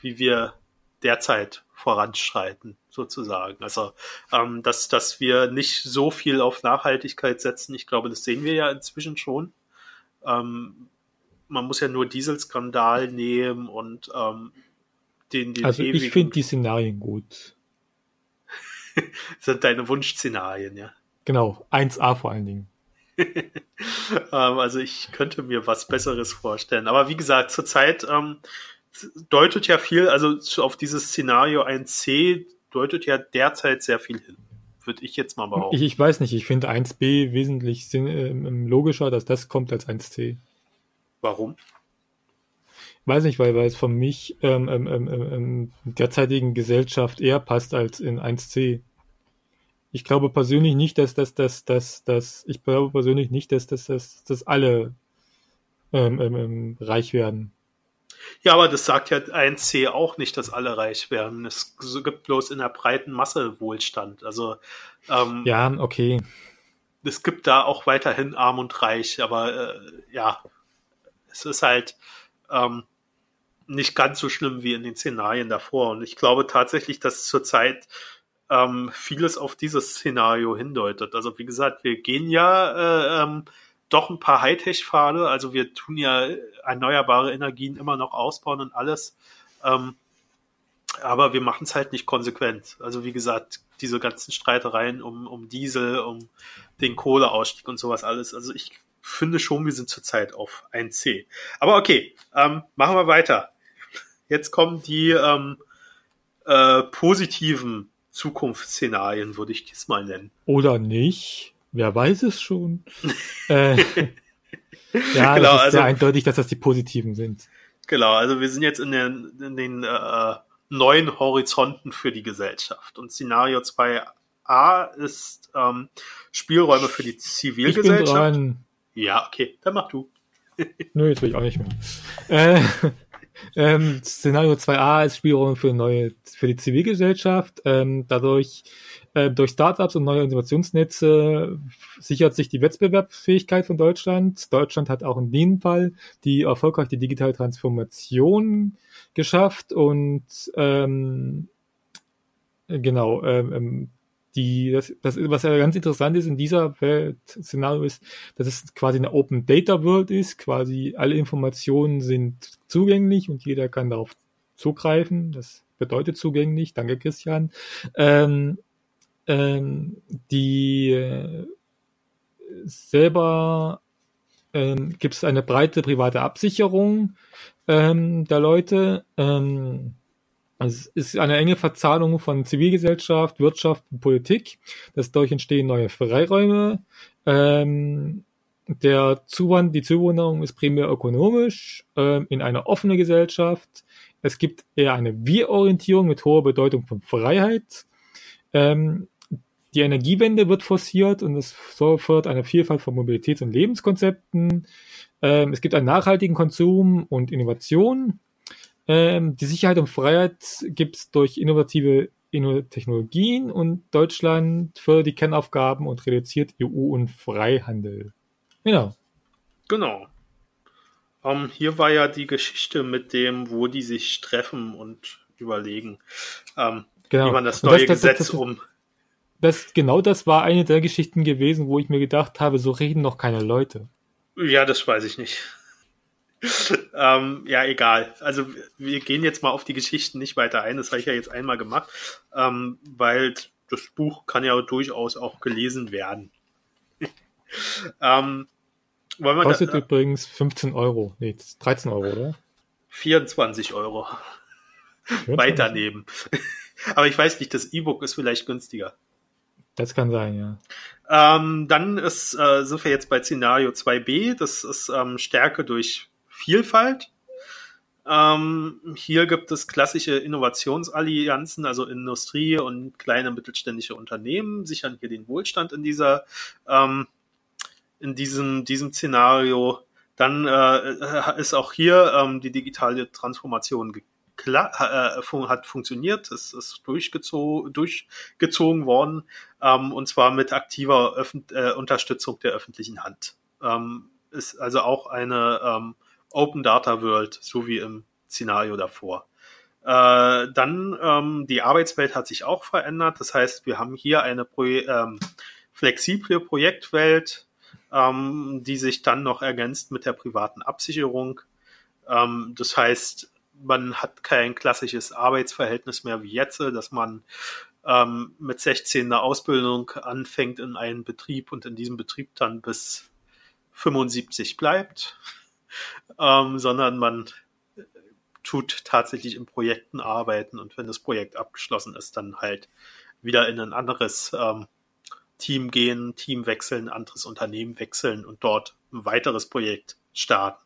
wie wir derzeit voranschreiten, sozusagen. Also, ähm, dass, dass wir nicht so viel auf Nachhaltigkeit setzen, ich glaube, das sehen wir ja inzwischen schon. Ähm, man muss ja nur Dieselskandal nehmen und ähm, den, den Also ich finde die Szenarien gut. sind deine Wunschszenarien, ja. Genau, 1a vor allen Dingen. ähm, also ich könnte mir was Besseres vorstellen. Aber wie gesagt, zurzeit ähm, deutet ja viel, also auf dieses Szenario 1c deutet ja derzeit sehr viel hin würde ich jetzt mal behaupten. Ich, ich weiß nicht, ich finde 1b wesentlich sinn, äh, logischer, dass das kommt als 1c. Warum? weiß nicht, weil, weil es von mich ähm, ähm, ähm, ähm, derzeitigen Gesellschaft eher passt als in 1C. Ich glaube persönlich nicht, dass das, dass, dass, dass, ich glaube persönlich nicht, dass, dass, dass, dass alle ähm, ähm, ähm, reich werden. Ja, aber das sagt ja 1C auch nicht, dass alle reich werden. Es gibt bloß in der breiten Masse Wohlstand. Also ähm, ja, okay. Es gibt da auch weiterhin arm und reich, aber äh, ja, es ist halt ähm, nicht ganz so schlimm wie in den Szenarien davor. Und ich glaube tatsächlich, dass zurzeit ähm, vieles auf dieses Szenario hindeutet. Also wie gesagt, wir gehen ja äh, ähm, doch ein paar Hightech-Pfade. Also wir tun ja erneuerbare Energien immer noch ausbauen und alles. Ähm, aber wir machen es halt nicht konsequent. Also wie gesagt, diese ganzen Streitereien um, um Diesel, um den Kohleausstieg und sowas alles. Also ich finde schon, wir sind zurzeit auf 1C. Aber okay, ähm, machen wir weiter. Jetzt kommen die ähm, äh, positiven Zukunftsszenarien, würde ich diesmal nennen. Oder nicht? Wer weiß es schon? äh, ja, genau, das ist also, sehr eindeutig, dass das die positiven sind. Genau, also wir sind jetzt in den, in den äh, neuen Horizonten für die Gesellschaft. Und Szenario 2a ist ähm, Spielräume für die Zivilgesellschaft. Ja, okay, dann mach du. Nö, jetzt will ich auch nicht mehr. Äh, ähm, Szenario 2a ist Spielraum für neue, für die Zivilgesellschaft. Ähm, dadurch, äh, durch Startups und neue Innovationsnetze sichert sich die Wettbewerbsfähigkeit von Deutschland. Deutschland hat auch in dem Fall die erfolgreich die digitale Transformation geschafft und ähm, genau, ähm, ähm die, das, das, was ja ganz interessant ist in dieser Welt, Szenario ist, dass es quasi eine Open Data World ist, quasi alle Informationen sind zugänglich und jeder kann darauf zugreifen. Das bedeutet zugänglich. Danke, Christian. Ähm, ähm, die äh, selber ähm, gibt es eine breite private Absicherung ähm, der Leute. Ähm, also es ist eine enge Verzahnung von Zivilgesellschaft, Wirtschaft und Politik. Dadurch entstehen neue Freiräume. Ähm, der Zuwand, die Zuwanderung ist primär ökonomisch ähm, in einer offenen Gesellschaft. Es gibt eher eine Wir-Orientierung mit hoher Bedeutung von Freiheit. Ähm, die Energiewende wird forciert und es fördert eine Vielfalt von Mobilitäts- und Lebenskonzepten. Ähm, es gibt einen nachhaltigen Konsum und Innovation. Ähm, die Sicherheit und Freiheit gibt es durch innovative Technologien und Deutschland fördert die Kernaufgaben und reduziert EU und Freihandel. Genau. Genau. Um, ähm, hier war ja die Geschichte mit dem, wo die sich treffen und überlegen, ähm, genau. wie man das neue das, das, Gesetz das, um. Das, genau das war eine der Geschichten gewesen, wo ich mir gedacht habe, so reden noch keine Leute. Ja, das weiß ich nicht. Ähm, ja, egal. Also wir gehen jetzt mal auf die Geschichten nicht weiter ein. Das habe ich ja jetzt einmal gemacht, ähm, weil das Buch kann ja durchaus auch gelesen werden. ähm, Kostet da, übrigens 15 Euro. Nee, 13 Euro, oder? 24 Euro. 24? Weiter nehmen. Aber ich weiß nicht, das E-Book ist vielleicht günstiger. Das kann sein, ja. Ähm, dann ist, äh, sind wir jetzt bei Szenario 2b. Das ist ähm, Stärke durch Vielfalt. Ähm, hier gibt es klassische Innovationsallianzen, also Industrie und kleine mittelständische Unternehmen sichern hier den Wohlstand in dieser, ähm, in diesem, diesem Szenario. Dann äh, ist auch hier ähm, die digitale Transformation äh, hat funktioniert, es ist durchgezogen, durchgezogen worden, ähm, und zwar mit aktiver Öffent äh, Unterstützung der öffentlichen Hand. Ähm, ist also auch eine ähm, Open Data World, so wie im Szenario davor. Äh, dann ähm, die Arbeitswelt hat sich auch verändert. Das heißt, wir haben hier eine Pro ähm, flexible Projektwelt, ähm, die sich dann noch ergänzt mit der privaten Absicherung. Ähm, das heißt, man hat kein klassisches Arbeitsverhältnis mehr wie jetzt, dass man ähm, mit 16 eine Ausbildung anfängt in einen Betrieb und in diesem Betrieb dann bis 75 bleibt ähm, sondern man tut tatsächlich in Projekten arbeiten und wenn das Projekt abgeschlossen ist, dann halt wieder in ein anderes ähm, Team gehen, Team wechseln, anderes Unternehmen wechseln und dort ein weiteres Projekt starten.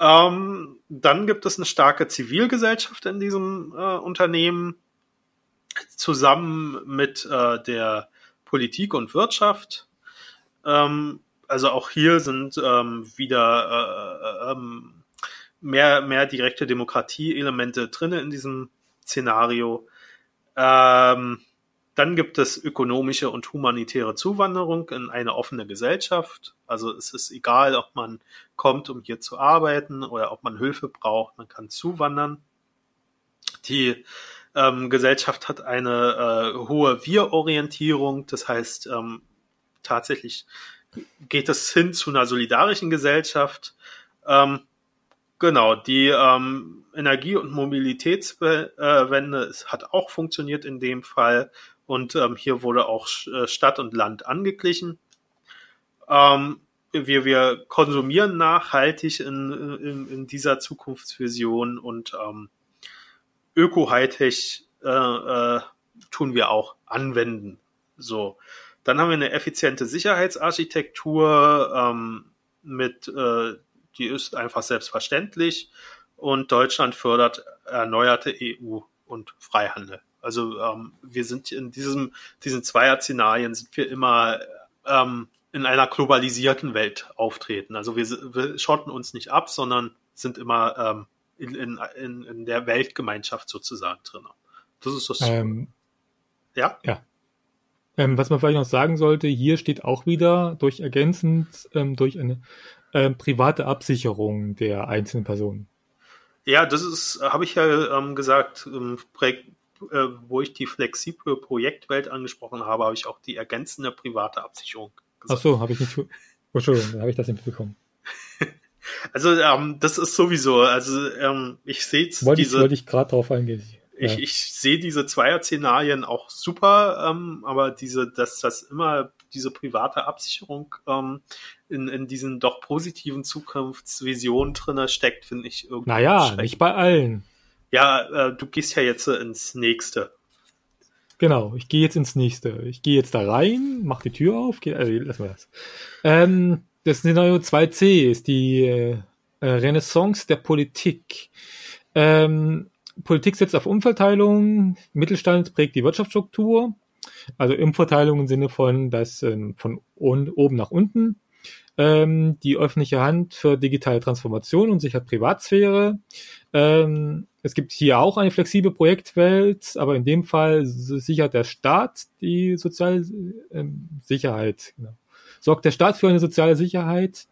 Ähm, dann gibt es eine starke Zivilgesellschaft in diesem äh, Unternehmen, zusammen mit äh, der Politik und Wirtschaft. Ähm, also auch hier sind ähm, wieder äh, ähm, mehr, mehr direkte Demokratie-Elemente drin in diesem Szenario. Ähm, dann gibt es ökonomische und humanitäre Zuwanderung in eine offene Gesellschaft. Also es ist egal, ob man kommt, um hier zu arbeiten oder ob man Hilfe braucht, man kann zuwandern. Die ähm, Gesellschaft hat eine äh, hohe Wir-Orientierung, das heißt ähm, tatsächlich geht es hin zu einer solidarischen Gesellschaft. Ähm, genau, die ähm, Energie- und Mobilitätswende äh, hat auch funktioniert in dem Fall. Und ähm, hier wurde auch äh, Stadt und Land angeglichen. Ähm, wir, wir konsumieren nachhaltig in, in, in dieser Zukunftsvision und ähm, Öko-Hightech äh, äh, tun wir auch anwenden. So. Dann haben wir eine effiziente Sicherheitsarchitektur ähm, mit, äh, die ist einfach selbstverständlich und Deutschland fördert erneuerte EU und Freihandel. Also ähm, wir sind in diesem, diesen Zweier-Szenarien sind wir immer ähm, in einer globalisierten Welt auftreten. Also wir, wir schotten uns nicht ab, sondern sind immer ähm, in, in, in der Weltgemeinschaft sozusagen drin. Das ist das. Ähm, ja? Ja. Ähm, was man vielleicht noch sagen sollte, hier steht auch wieder durch ergänzend ähm, durch eine ähm, private Absicherung der einzelnen Personen. Ja, das ist, habe ich ja ähm, gesagt, im Projekt äh, wo ich die flexible Projektwelt angesprochen habe, habe ich auch die ergänzende private Absicherung gesagt. Ach so, habe ich nicht. Entschuldigung, da habe ich das nicht bekommen. Also ähm, das ist sowieso, also ähm, ich sehe jetzt wollte diese... Ich, wollte ich gerade drauf eingehen. Ich, ja. ich sehe diese Zweier-Szenarien auch super, ähm, aber diese, dass das immer diese private Absicherung ähm, in, in diesen doch positiven Zukunftsvisionen drinne steckt, finde ich irgendwie. Naja, nicht bei allen. Ja, äh, du gehst ja jetzt ins nächste. Genau, ich gehe jetzt ins nächste. Ich gehe jetzt da rein, mach die Tür auf, geh, also lass mal das. Ähm, das Szenario 2c ist die äh, Renaissance der Politik. Ähm, Politik setzt auf Umverteilung, Mittelstand prägt die Wirtschaftsstruktur, also Umverteilung im Sinne von, dass ähm, von oben nach unten ähm, die öffentliche Hand für digitale Transformation und sichert Privatsphäre. Ähm, es gibt hier auch eine flexible Projektwelt, aber in dem Fall sichert der Staat die soziale ähm, Sicherheit. Genau. Sorgt der Staat für eine soziale Sicherheit.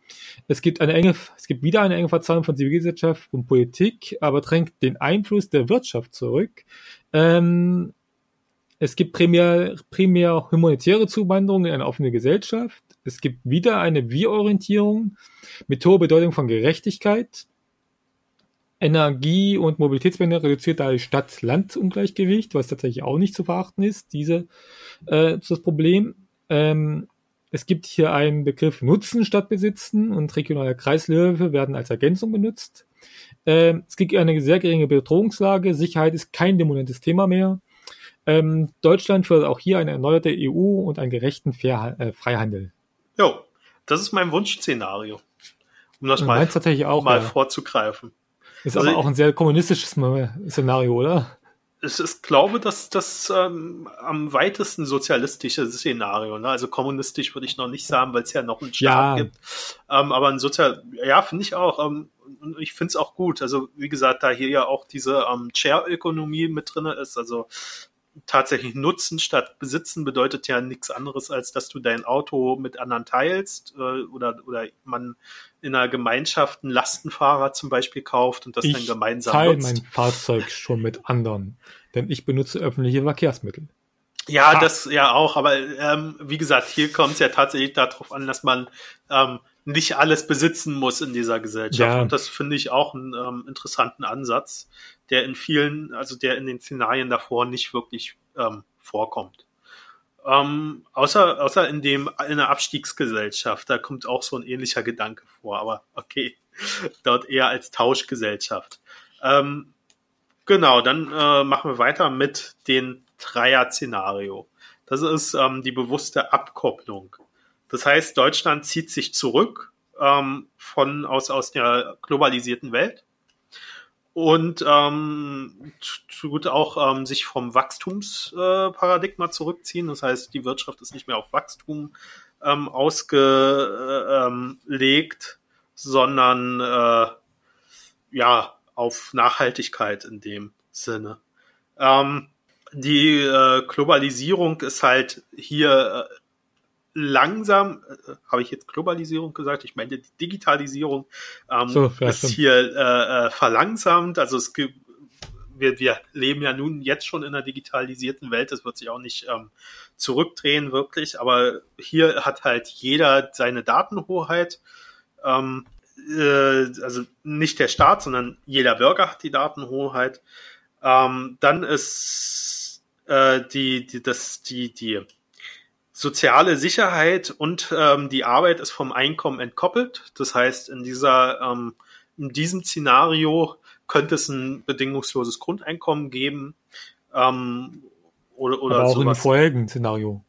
Es gibt eine enge, es gibt wieder eine enge Verzahnung von Zivilgesellschaft und Politik, aber drängt den Einfluss der Wirtschaft zurück. Ähm, es gibt primär, primär humanitäre Zuwanderung in eine offene Gesellschaft. Es gibt wieder eine Wir-Orientierung mit hoher Bedeutung von Gerechtigkeit. Energie- und Mobilitätswende reduziert dadurch Stadt-Land-Ungleichgewicht, was tatsächlich auch nicht zu verachten ist. Diese äh, das Problem. Ähm, es gibt hier einen Begriff Nutzen statt Besitzen und regionale Kreislöwe werden als Ergänzung benutzt. Ähm, es gibt eine sehr geringe Bedrohungslage. Sicherheit ist kein dominantes Thema mehr. Ähm, Deutschland fördert auch hier eine erneuerte EU und einen gerechten Fair äh, Freihandel. Jo, das ist mein Wunschszenario. Um das mal, auch, mal ja. vorzugreifen. Ist also aber auch ein sehr kommunistisches Szenario, oder? Ich, ich glaube, dass das ähm, am weitesten sozialistische Szenario, ne? Also kommunistisch würde ich noch nicht sagen, weil es ja noch einen Staat ja. gibt. Ähm, aber ein Sozial, ja, finde ich auch. Ähm, ich finde es auch gut. Also, wie gesagt, da hier ja auch diese ähm, Share-Ökonomie mit drin ist, also tatsächlich nutzen statt besitzen bedeutet ja nichts anderes, als dass du dein Auto mit anderen teilst äh, oder, oder man in einer Gemeinschaft einen Lastenfahrer zum Beispiel kauft und das ich dann gemeinsam teile nutzt. mein Fahrzeug schon mit anderen, denn ich benutze öffentliche Verkehrsmittel. Ja, ha. das ja auch, aber ähm, wie gesagt, hier kommt es ja tatsächlich darauf an, dass man ähm, nicht alles besitzen muss in dieser Gesellschaft. Ja. Und das finde ich auch einen ähm, interessanten Ansatz, der in vielen, also der in den Szenarien davor nicht wirklich ähm, vorkommt. Ähm, außer, außer in dem, in der Abstiegsgesellschaft, da kommt auch so ein ähnlicher Gedanke vor, aber okay, dort eher als Tauschgesellschaft. Ähm, genau, dann äh, machen wir weiter mit den Dreier-Szenario. Das ist ähm, die bewusste Abkopplung. Das heißt, Deutschland zieht sich zurück ähm, von aus aus der globalisierten Welt und ähm, tut auch ähm, sich vom Wachstumsparadigma äh, zurückziehen. Das heißt, die Wirtschaft ist nicht mehr auf Wachstum ähm, ausgelegt, sondern äh, ja auf Nachhaltigkeit in dem Sinne. Ähm, die äh, Globalisierung ist halt hier äh, langsam, äh, habe ich jetzt Globalisierung gesagt, ich meine die Digitalisierung ähm, so, ist stimmt. hier äh, äh, verlangsamt. Also es gibt, wir, wir leben ja nun jetzt schon in einer digitalisierten Welt, das wird sich auch nicht ähm, zurückdrehen wirklich, aber hier hat halt jeder seine Datenhoheit. Ähm, äh, also nicht der Staat, sondern jeder Bürger hat die Datenhoheit. Ähm, dann ist äh, die, die, das, die, die soziale Sicherheit und ähm, die Arbeit ist vom Einkommen entkoppelt. Das heißt, in dieser, ähm, in diesem Szenario könnte es ein bedingungsloses Grundeinkommen geben. Ähm, oder, oder Aber auch sowas. in dem vorherigen Szenario.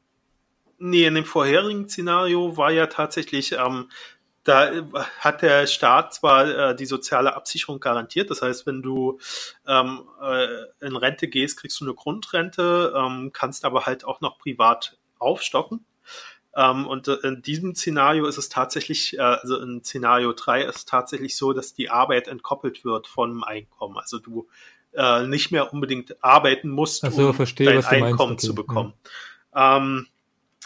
Nee, in dem vorherigen Szenario war ja tatsächlich, ähm, da hat der Staat zwar äh, die soziale Absicherung garantiert, das heißt, wenn du ähm, äh, in Rente gehst, kriegst du eine Grundrente, ähm, kannst aber halt auch noch privat aufstocken. Ähm, und in diesem Szenario ist es tatsächlich, äh, also in Szenario 3 ist es tatsächlich so, dass die Arbeit entkoppelt wird vom Einkommen. Also du äh, nicht mehr unbedingt arbeiten musst, so, um verstehe, dein Einkommen okay. zu bekommen. Ja. Ähm,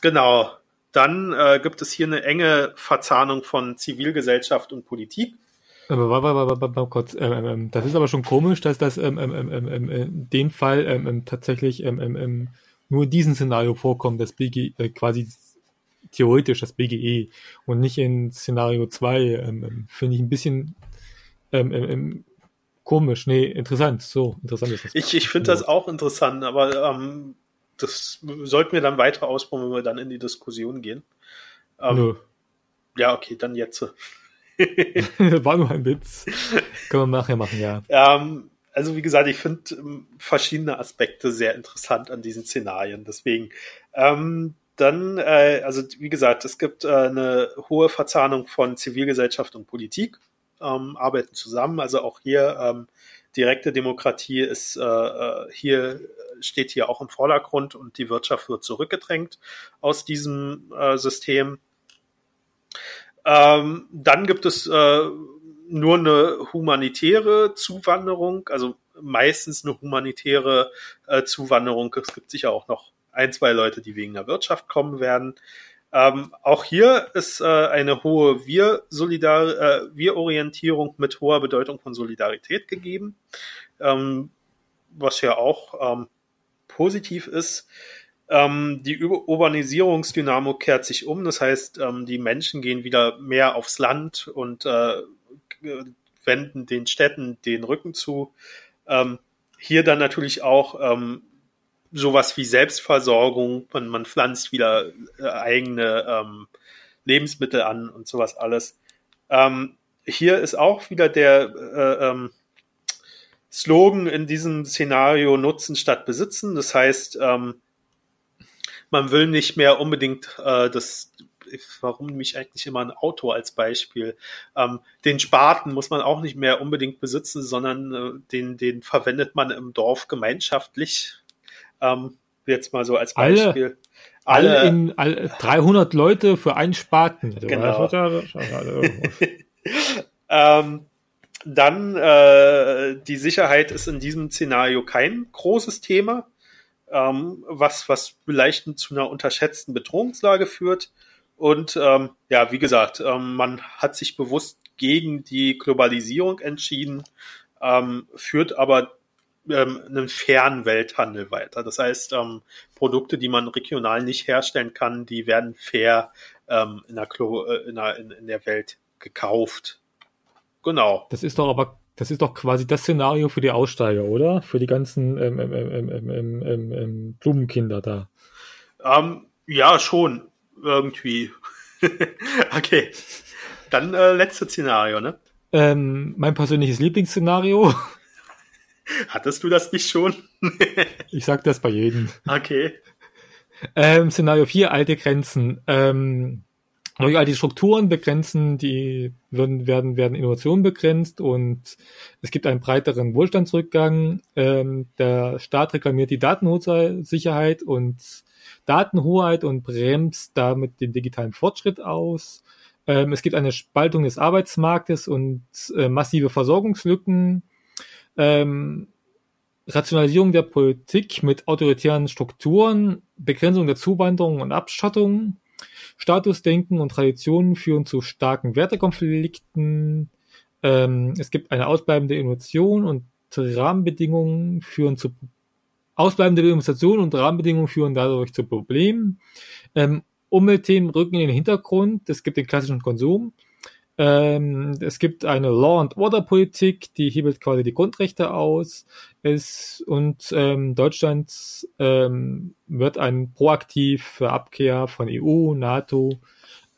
genau. Dann äh, gibt es hier eine enge Verzahnung von Zivilgesellschaft und Politik. Aber warte, warte, warte, kurz. Ähm, ähm, ähm, das ist aber schon komisch, dass das ähm, ähm, ähm, ähm, in dem Fall ähm, ähm, tatsächlich ähm, ähm, ähm nur in diesem Szenario vorkommt, das BG, äh, quasi theoretisch das BGE und nicht in Szenario 2, ähm, ähm, finde ich ein bisschen ähm, ähm, ähm, komisch. Nee, interessant. So, interessant ist das. Ich, ich finde das auch interessant, aber ähm, das sollten wir dann weiter ausbauen, wenn wir dann in die Diskussion gehen. Ähm, Nö. Ja, okay, dann jetzt. War nur ein Witz. Können wir nachher machen, ja. Ähm, also wie gesagt, ich finde ähm, verschiedene Aspekte sehr interessant an diesen Szenarien. Deswegen, ähm, dann, äh, also wie gesagt, es gibt äh, eine hohe Verzahnung von Zivilgesellschaft und Politik, ähm, arbeiten zusammen. Also auch hier ähm, direkte Demokratie ist äh, äh hier steht hier auch im Vordergrund und die Wirtschaft wird zurückgedrängt aus diesem äh, System. Ähm, dann gibt es äh, nur eine humanitäre Zuwanderung, also meistens eine humanitäre äh, Zuwanderung. Es gibt sicher auch noch ein, zwei Leute, die wegen der Wirtschaft kommen werden. Ähm, auch hier ist äh, eine hohe äh, Wir-Orientierung mit hoher Bedeutung von Solidarität gegeben, ähm, was ja auch ähm, positiv ist. Ähm, die Urbanisierungsdynamo kehrt sich um, das heißt, ähm, die Menschen gehen wieder mehr aufs Land und äh, wenden den Städten den Rücken zu. Ähm, hier dann natürlich auch sowas wie Selbstversorgung, man, man pflanzt wieder äh, eigene ähm, Lebensmittel an und sowas alles. Ähm, hier ist auch wieder der äh, ähm, Slogan in diesem Szenario Nutzen statt Besitzen. Das heißt, ähm, man will nicht mehr unbedingt äh, das warum nehme ich eigentlich immer ein Auto als Beispiel? Ähm, den Spaten muss man auch nicht mehr unbedingt besitzen, sondern äh, den, den verwendet man im Dorf gemeinschaftlich. Ähm, jetzt mal so als Beispiel. Alle, alle, in, alle 300 Leute für einen Spaten. Genau. ähm, dann äh, die Sicherheit ist in diesem Szenario kein großes Thema, ähm, was, was vielleicht zu einer unterschätzten Bedrohungslage führt. Und ähm, ja, wie gesagt, ähm, man hat sich bewusst gegen die Globalisierung entschieden, ähm, führt aber ähm, einen fairen Welthandel weiter. Das heißt, ähm, Produkte, die man regional nicht herstellen kann, die werden fair ähm, in, der Klo äh, in, der, in, in der Welt gekauft. Genau. Das ist doch aber das ist doch quasi das Szenario für die Aussteiger, oder? Für die ganzen ähm, ähm, ähm, Blumenkinder da. ja, schon irgendwie. okay. Dann äh, letztes Szenario, ne? Ähm, mein persönliches Lieblingsszenario. Hattest du das nicht schon? ich sag das bei jedem. Okay. Ähm, Szenario 4, alte Grenzen. Ähm, Durch all die Strukturen begrenzen, die werden, werden, werden Innovationen begrenzt und es gibt einen breiteren Wohlstandsrückgang. Ähm, der Staat reklamiert die Datensicherheit und Datenhoheit und bremst damit den digitalen Fortschritt aus. Ähm, es gibt eine Spaltung des Arbeitsmarktes und äh, massive Versorgungslücken. Ähm, Rationalisierung der Politik mit autoritären Strukturen, Begrenzung der Zuwanderung und Abschottung, Statusdenken und Traditionen führen zu starken Wertekonflikten. Ähm, es gibt eine ausbleibende Innovation und Rahmenbedingungen führen zu ausbleibende Demonstrationen und Rahmenbedingungen führen dadurch zu Problemen. Ähm, Umweltthemen rücken in den Hintergrund. Es gibt den klassischen Konsum. Ähm, es gibt eine Law and Order Politik, die hebelt quasi die Grundrechte aus. Es, und ähm, Deutschland ähm, wird ein proaktiv für Abkehr von EU, NATO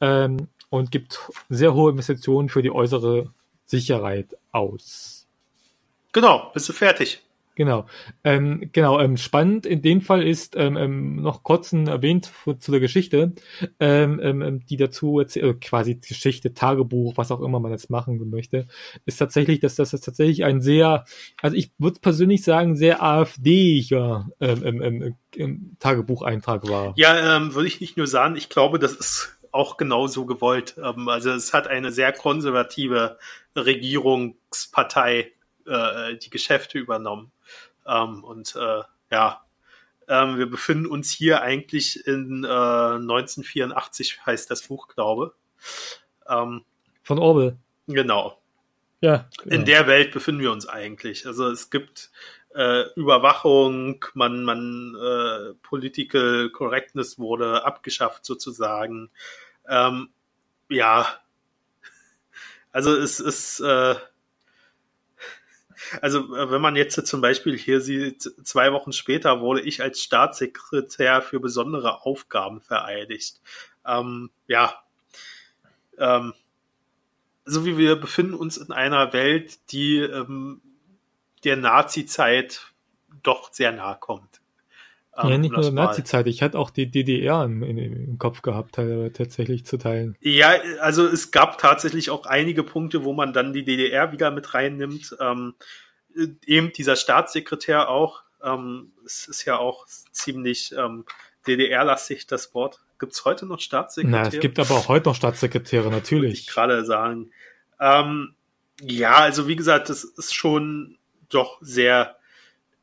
ähm, und gibt sehr hohe Investitionen für die äußere Sicherheit aus. Genau, bist du fertig? Genau, ähm, genau. Ähm, spannend in dem Fall ist ähm, ähm, noch kurz erwähnt zu der Geschichte, ähm, ähm, ähm die dazu äh, quasi Geschichte, Tagebuch, was auch immer man jetzt machen möchte, ist tatsächlich, dass das ist tatsächlich ein sehr, also ich würde persönlich sagen, sehr AfD-iger ähm, ähm, ähm, ähm, Tagebucheintrag war. Ja, ähm, würde ich nicht nur sagen. Ich glaube, das ist auch genau so gewollt. Ähm, also es hat eine sehr konservative Regierungspartei äh, die Geschäfte übernommen. Ähm, und äh, ja, ähm, wir befinden uns hier eigentlich in äh, 1984, heißt das Buch, glaube. Ähm, Von Orwell. Genau. Ja. Genau. In der Welt befinden wir uns eigentlich. Also es gibt äh, Überwachung, man, man äh, Political Correctness wurde abgeschafft sozusagen. Ähm, ja, also es ist äh, also äh, wenn man jetzt zum Beispiel hier sieht, zwei Wochen später wurde ich als Staatssekretär für besondere Aufgaben vereidigt. Ähm, ja, ähm, so wie wir befinden uns in einer Welt, die ähm, der Nazi-Zeit doch sehr nahe kommt. Ähm, ja, nicht nur Nazi-Zeit, ich hatte auch die DDR im, im Kopf gehabt, tatsächlich zu teilen. Ja, also es gab tatsächlich auch einige Punkte, wo man dann die DDR wieder mit reinnimmt. Ähm, eben dieser Staatssekretär auch, ähm, es ist ja auch ziemlich ähm, DDR-lastig, das Wort. Gibt es heute noch Staatssekretäre? Na, es gibt aber auch heute noch Staatssekretäre, natürlich. Ich gerade sagen. Ähm, ja, also wie gesagt, das ist schon doch sehr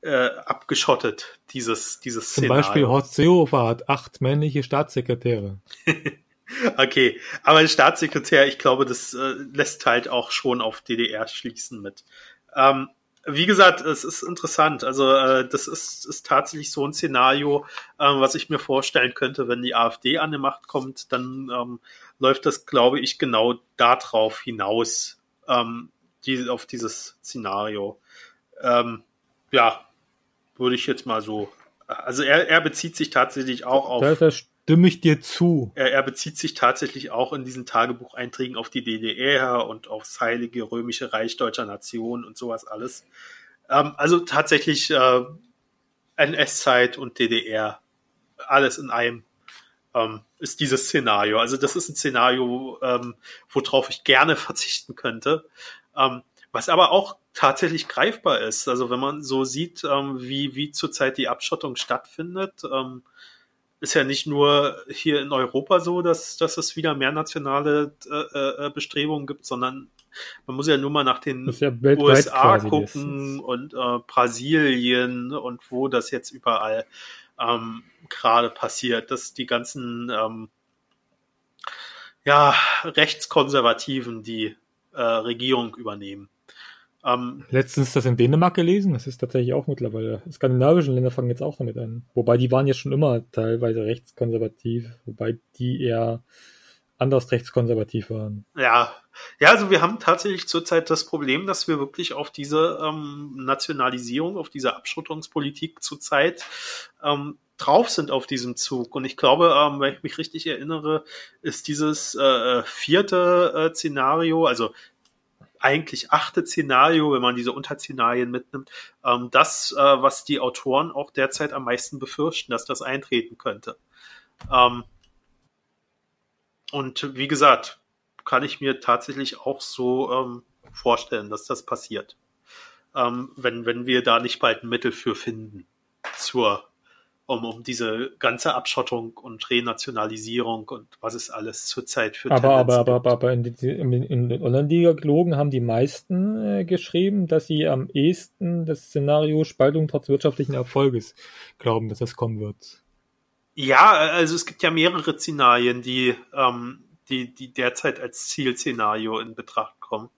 äh, abgeschottet, dieses, dieses Zum Szenario. Beispiel Horst Seehofer hat acht männliche Staatssekretäre. okay, aber ein Staatssekretär, ich glaube, das äh, lässt halt auch schon auf DDR schließen mit. Ähm, wie gesagt, es ist interessant. Also äh, das ist, ist tatsächlich so ein Szenario, äh, was ich mir vorstellen könnte, wenn die AfD an die Macht kommt, dann ähm, läuft das, glaube ich, genau darauf hinaus, ähm, die, auf dieses Szenario. Ähm, ja, würde ich jetzt mal so. Also er, er bezieht sich tatsächlich auch auf. Da, da stimme ich dir zu. Er, er bezieht sich tatsächlich auch in diesen Tagebucheinträgen auf die DDR und aufs Heilige Römische Reich deutscher Nation und sowas alles. Ähm, also tatsächlich äh, NS-Zeit und DDR, alles in einem ähm, ist dieses Szenario. Also das ist ein Szenario, ähm, worauf ich gerne verzichten könnte. Ähm, was aber auch tatsächlich greifbar ist. Also wenn man so sieht, ähm, wie, wie zurzeit die Abschottung stattfindet, ähm, ist ja nicht nur hier in Europa so, dass, dass es wieder mehr nationale äh, äh, Bestrebungen gibt, sondern man muss ja nur mal nach den ja USA gucken ist. und äh, Brasilien und wo das jetzt überall ähm, gerade passiert, dass die ganzen ähm, ja, Rechtskonservativen die äh, Regierung übernehmen. Ähm, Letztens das in Dänemark gelesen, das ist tatsächlich auch mittlerweile. Skandinavischen Länder fangen jetzt auch damit an. Wobei die waren ja schon immer teilweise rechtskonservativ, wobei die eher anders rechtskonservativ waren. Ja, ja, also wir haben tatsächlich zurzeit das Problem, dass wir wirklich auf diese ähm, Nationalisierung, auf diese Abschottungspolitik zurzeit ähm, drauf sind auf diesem Zug. Und ich glaube, ähm, wenn ich mich richtig erinnere, ist dieses äh, vierte äh, Szenario, also eigentlich achte Szenario, wenn man diese Unterszenarien mitnimmt, ähm, das, äh, was die Autoren auch derzeit am meisten befürchten, dass das eintreten könnte. Ähm, und wie gesagt, kann ich mir tatsächlich auch so ähm, vorstellen, dass das passiert. Ähm, wenn, wenn wir da nicht bald ein Mittel für finden zur um, um diese ganze Abschottung und Renationalisierung und was es alles zurzeit für aber, aber, aber, aber, aber in, in, in den Online-Dialogen haben die meisten äh, geschrieben, dass sie am ehesten das Szenario Spaltung trotz wirtschaftlichen Erfolges glauben, dass das kommen wird. Ja, also es gibt ja mehrere Szenarien, die, ähm, die, die derzeit als Zielszenario in Betracht kommen.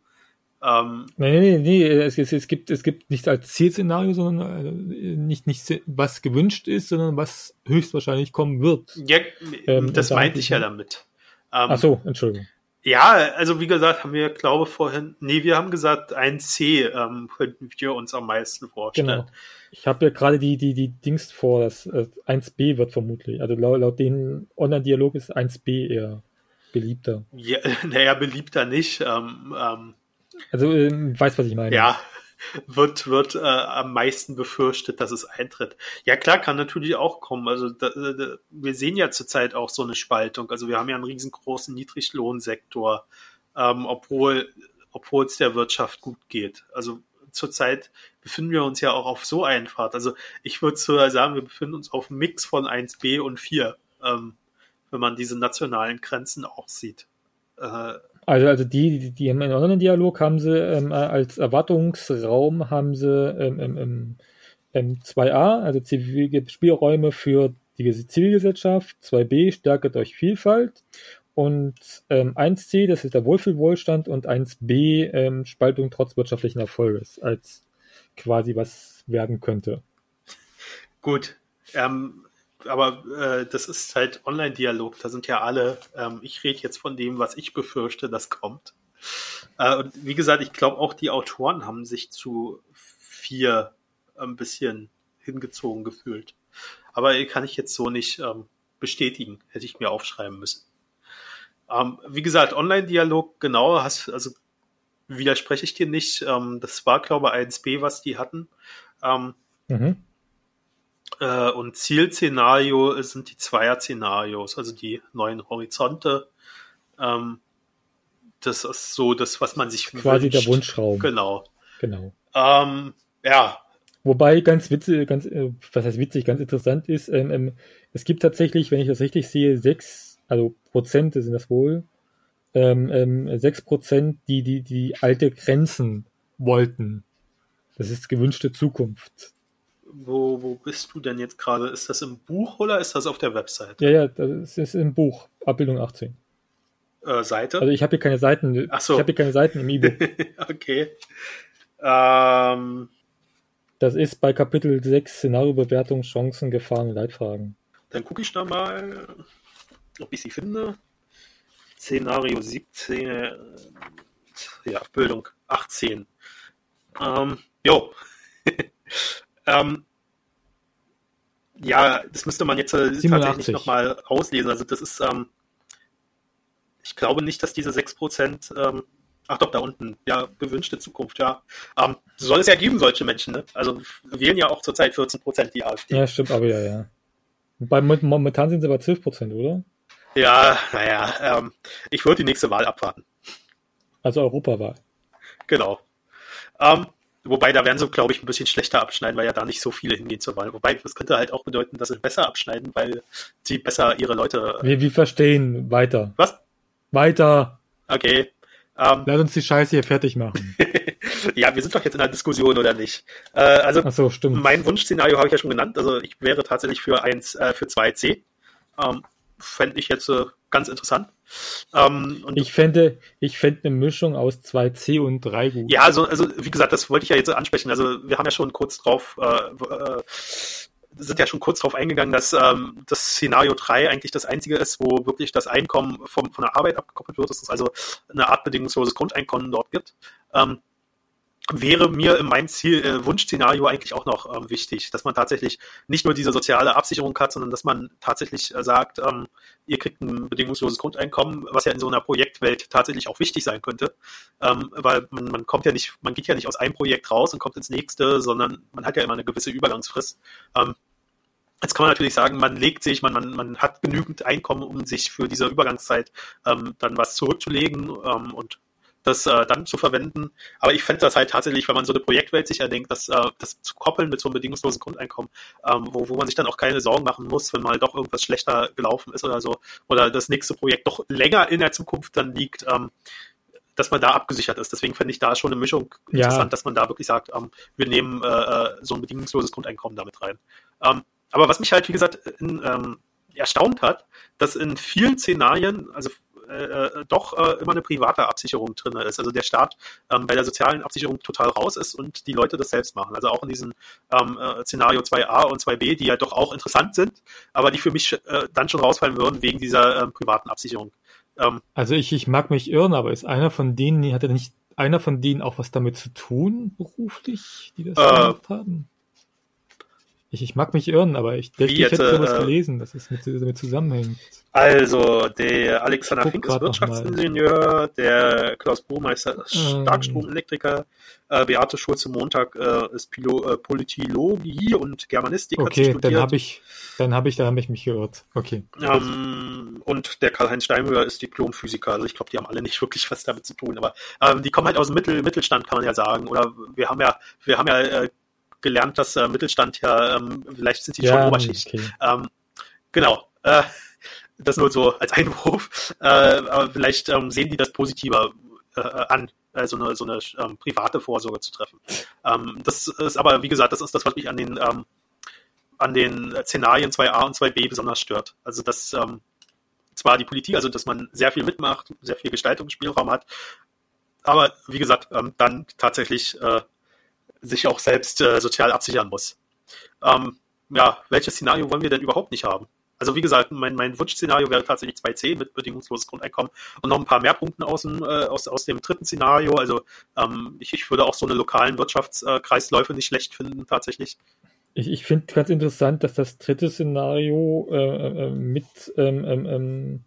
Ähm, nee, nee, nee, es, es, es, gibt, es gibt nicht als Zielszenario, sondern äh, nicht, nicht was gewünscht ist, sondern was höchstwahrscheinlich kommen wird. Ja, ähm, das meinte ich ja damit. Ähm, Ach so, Entschuldigung. Ja, also wie gesagt, haben wir, glaube vorhin, nee, wir haben gesagt, 1C ähm, könnten wir uns am meisten vorstellen. Genau. Ich habe ja gerade die, die, die Dings vor, das äh, 1B wird vermutlich. Also laut, laut dem Online-Dialog ist 1B eher beliebter. Ja, naja, beliebter nicht. Ähm, ähm, also ähm, weiß, was ich meine. Ja, wird, wird äh, am meisten befürchtet, dass es eintritt. Ja, klar, kann natürlich auch kommen. Also da, da, wir sehen ja zurzeit auch so eine Spaltung. Also wir haben ja einen riesengroßen Niedriglohnsektor, ähm, obwohl obwohl es der Wirtschaft gut geht. Also zurzeit befinden wir uns ja auch auf so einen Pfad. Also ich würde sogar sagen, wir befinden uns auf einem Mix von 1b und 4, ähm, wenn man diese nationalen Grenzen auch sieht. Äh, also, also die, die, die haben einen Online-Dialog haben sie ähm, als Erwartungsraum haben sie ähm, ähm, ähm, 2a, also zivile Spielräume für die Zivilgesellschaft, 2b, Stärke durch Vielfalt und ähm, 1c, das ist der Wohlfühlwohlstand und 1b, ähm, Spaltung trotz wirtschaftlichen Erfolges, als quasi was werden könnte. Gut. Ähm, aber äh, das ist halt Online-Dialog. Da sind ja alle, ähm, ich rede jetzt von dem, was ich befürchte, das kommt. Äh, und wie gesagt, ich glaube auch die Autoren haben sich zu vier ein bisschen hingezogen gefühlt. Aber kann ich jetzt so nicht ähm, bestätigen, hätte ich mir aufschreiben müssen. Ähm, wie gesagt, Online-Dialog, genau, hast, also widerspreche ich dir nicht. Ähm, das war, glaube ich, 1b, was die hatten. Ähm, mhm. Äh, und Zielszenario sind die Zweier-Szenarios, also die neuen Horizonte. Ähm, das ist so das, was man sich Quasi wünscht. der Wunschraum. Genau. Genau. Ähm, ja. Wobei ganz witzig, ganz, äh, was heißt witzig, ganz interessant ist, ähm, ähm, es gibt tatsächlich, wenn ich das richtig sehe, sechs, also Prozente sind das wohl, ähm, ähm, sechs Prozent, die, die, die alte Grenzen wollten. Das ist gewünschte Zukunft. Wo, wo bist du denn jetzt gerade? Ist das im Buch oder ist das auf der Website? Ja, ja, das ist im Buch, Abbildung 18. Äh, Seite? Also ich habe hier keine Seiten. Ach so. Ich habe hier keine Seiten im E-Book. okay. Ähm, das ist bei Kapitel 6 Szenariobewertung, Chancen, Gefahren, Leitfragen. Dann gucke ich da mal, ob ich sie finde. Szenario 17, ja, Bildung 18. Ähm, jo. Ähm, ja, das müsste man jetzt äh, tatsächlich nochmal auslesen. Also das ist, ähm, ich glaube nicht, dass diese 6%, ähm, ach doch, da unten, ja, gewünschte Zukunft, ja. Ähm, soll es ja geben, solche Menschen, ne? Also wählen ja auch zurzeit 14% die AfD. Ja, stimmt, aber ja, ja. Bei, momentan sind sie bei 12%, oder? Ja, naja, ähm, ich würde die nächste Wahl abwarten. Also Europawahl. Genau. Ähm, Wobei, da werden sie, glaube ich, ein bisschen schlechter abschneiden, weil ja da nicht so viele hingehen zur Wahl. Wobei, das könnte halt auch bedeuten, dass sie besser abschneiden, weil sie besser ihre Leute. Wir, wir verstehen. Weiter. Was? Weiter. Okay. Ähm, Lass uns die Scheiße hier fertig machen. ja, wir sind doch jetzt in einer Diskussion, oder nicht? Äh, also, Ach so, stimmt. mein Wunschszenario habe ich ja schon genannt. Also, ich wäre tatsächlich für eins, äh, für 2C. Ähm, fände ich jetzt äh, ganz interessant. Ähm, ich fände, ich fände eine Mischung aus 2C und 3 gut. Ja, also, also wie gesagt, das wollte ich ja jetzt ansprechen. Also wir haben ja schon kurz drauf, äh, äh, sind ja schon kurz drauf eingegangen, dass ähm, das Szenario 3 eigentlich das einzige ist, wo wirklich das Einkommen vom, von der Arbeit abgekoppelt wird, dass es also eine Art bedingungsloses Grundeinkommen dort gibt. Ähm, wäre mir in meinem Ziel, äh, Wunschszenario eigentlich auch noch ähm, wichtig, dass man tatsächlich nicht nur diese soziale Absicherung hat, sondern dass man tatsächlich äh, sagt, ähm, ihr kriegt ein bedingungsloses Grundeinkommen, was ja in so einer Projektwelt tatsächlich auch wichtig sein könnte, ähm, weil man, man kommt ja nicht, man geht ja nicht aus einem Projekt raus und kommt ins nächste, sondern man hat ja immer eine gewisse Übergangsfrist. Ähm, Jetzt kann man natürlich sagen, man legt sich, man, man, man hat genügend Einkommen, um sich für diese Übergangszeit ähm, dann was zurückzulegen ähm, und das äh, dann zu verwenden. Aber ich fände das halt tatsächlich, wenn man so eine Projektwelt sich erdenkt, das, äh, das zu koppeln mit so einem bedingungslosen Grundeinkommen, ähm, wo, wo man sich dann auch keine Sorgen machen muss, wenn mal doch irgendwas schlechter gelaufen ist oder so, oder das nächste Projekt doch länger in der Zukunft dann liegt, ähm, dass man da abgesichert ist. Deswegen fände ich da schon eine Mischung interessant, ja. dass man da wirklich sagt, ähm, wir nehmen äh, äh, so ein bedingungsloses Grundeinkommen damit rein. Ähm, aber was mich halt, wie gesagt, in, ähm, erstaunt hat, dass in vielen Szenarien, also äh, äh, doch äh, immer eine private Absicherung drin ist. Also der Staat ähm, bei der sozialen Absicherung total raus ist und die Leute das selbst machen. Also auch in diesem ähm, äh, Szenario 2a und 2b, die ja doch auch interessant sind, aber die für mich äh, dann schon rausfallen würden wegen dieser ähm, privaten Absicherung. Ähm, also ich, ich mag mich irren, aber ist einer von denen, hat er nicht einer von denen auch was damit zu tun, beruflich, die das äh, gemacht haben? Ich, ich mag mich irren, aber ich denke, ich hätte sowas äh, gelesen, dass es mit, damit zusammenhängt. Also, der Alexander Fink ist Wirtschaftsingenieur, der Klaus Burmeister ist ähm. Starkstromelektriker, äh, Beate Schulze-Montag äh, ist Pilo, äh, Politologie und Germanistik. Okay, dann habe ich, dann habe ich, da habe ich mich geirrt. Okay. Ähm, und der Karl-Heinz Steinmüller ist Diplomphysiker. Also ich glaube, die haben alle nicht wirklich was damit zu tun, aber ähm, die kommen halt aus dem Mittel, Mittelstand, kann man ja sagen. Oder wir haben ja, wir haben ja äh, gelernt, dass äh, Mittelstand ja, ähm, vielleicht sind sie ja, schon Oberschicht. Okay. Ähm, genau. Äh, das nur so als Einwurf. Äh, aber vielleicht ähm, sehen die das positiver äh, an, äh, so eine, so eine ähm, private Vorsorge zu treffen. Ähm, das ist aber, wie gesagt, das ist das, was mich an den, ähm, an den Szenarien 2a und 2b besonders stört. Also, dass ähm, zwar die Politik, also dass man sehr viel mitmacht, sehr viel Gestaltungsspielraum hat, aber wie gesagt, ähm, dann tatsächlich äh, sich auch selbst äh, sozial absichern muss. Ähm, ja, welches Szenario wollen wir denn überhaupt nicht haben? Also wie gesagt, mein, mein Wunschszenario wäre tatsächlich 2c mit bedingungsloses Grundeinkommen und noch ein paar mehr Punkten aus dem, äh, aus, aus dem dritten Szenario. Also ähm, ich, ich würde auch so eine lokalen Wirtschaftskreisläufe nicht schlecht finden tatsächlich. Ich, ich finde ganz interessant, dass das dritte Szenario äh, äh, mit ähm, ähm, ähm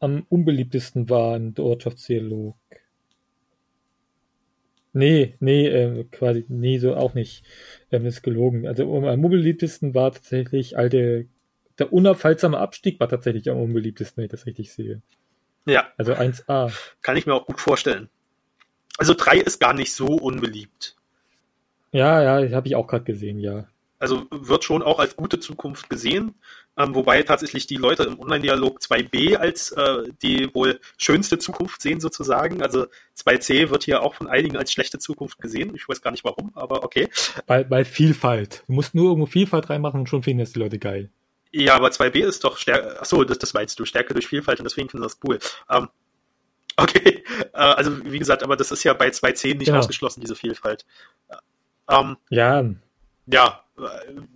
am unbeliebtesten war in der Ortschaftsdialog. Nee, nee, äh, quasi, nee, so auch nicht. Ähm, ist gelogen. Also am unbeliebtesten war tatsächlich alte, der unaufhaltsame Abstieg war tatsächlich am unbeliebtesten, wenn ich das richtig sehe. Ja. Also 1a. Kann ich mir auch gut vorstellen. Also 3 ist gar nicht so unbeliebt. Ja, ja, habe ich auch gerade gesehen, ja. Also wird schon auch als gute Zukunft gesehen, ähm, wobei tatsächlich die Leute im Online-Dialog 2b als äh, die wohl schönste Zukunft sehen sozusagen. Also 2c wird hier auch von einigen als schlechte Zukunft gesehen. Ich weiß gar nicht warum, aber okay. Bei, bei Vielfalt. Du musst nur irgendwo Vielfalt reinmachen und schon finden das die Leute geil. Ja, aber 2b ist doch Stärke. Achso, das, das meinst du, Stärke durch Vielfalt und deswegen finden das cool. Ähm, okay, äh, also wie gesagt, aber das ist ja bei 2c nicht genau. ausgeschlossen, diese Vielfalt. Ähm, ja, ja,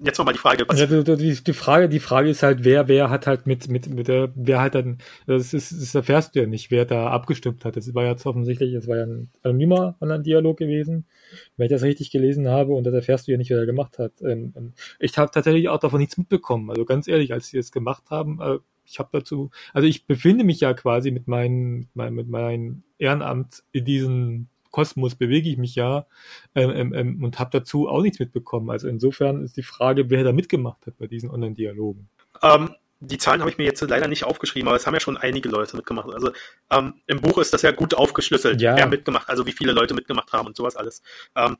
jetzt nochmal die Frage. Was ja, die, die, Frage, die Frage ist halt, wer, wer hat halt mit, mit, mit der, wer halt dann, das ist, das erfährst du ja nicht, wer da abgestimmt hat. Das war jetzt offensichtlich, es war ja ein anonymer Online-Dialog gewesen, wenn ich das richtig gelesen habe, und das erfährst du ja nicht, wer da gemacht hat. Ähm, ähm, ich habe tatsächlich auch davon nichts mitbekommen. Also ganz ehrlich, als sie das gemacht haben, äh, ich habe dazu, also ich befinde mich ja quasi mit meinem, mit meinem Ehrenamt in diesen Kosmos bewege ich mich ja ähm, ähm, ähm, und habe dazu auch nichts mitbekommen. Also insofern ist die Frage, wer da mitgemacht hat bei diesen Online-Dialogen. Ähm, die Zahlen habe ich mir jetzt leider nicht aufgeschrieben, aber es haben ja schon einige Leute mitgemacht. Also ähm, im Buch ist das ja gut aufgeschlüsselt, ja. wer mitgemacht, also wie viele Leute mitgemacht haben und sowas alles. Ähm,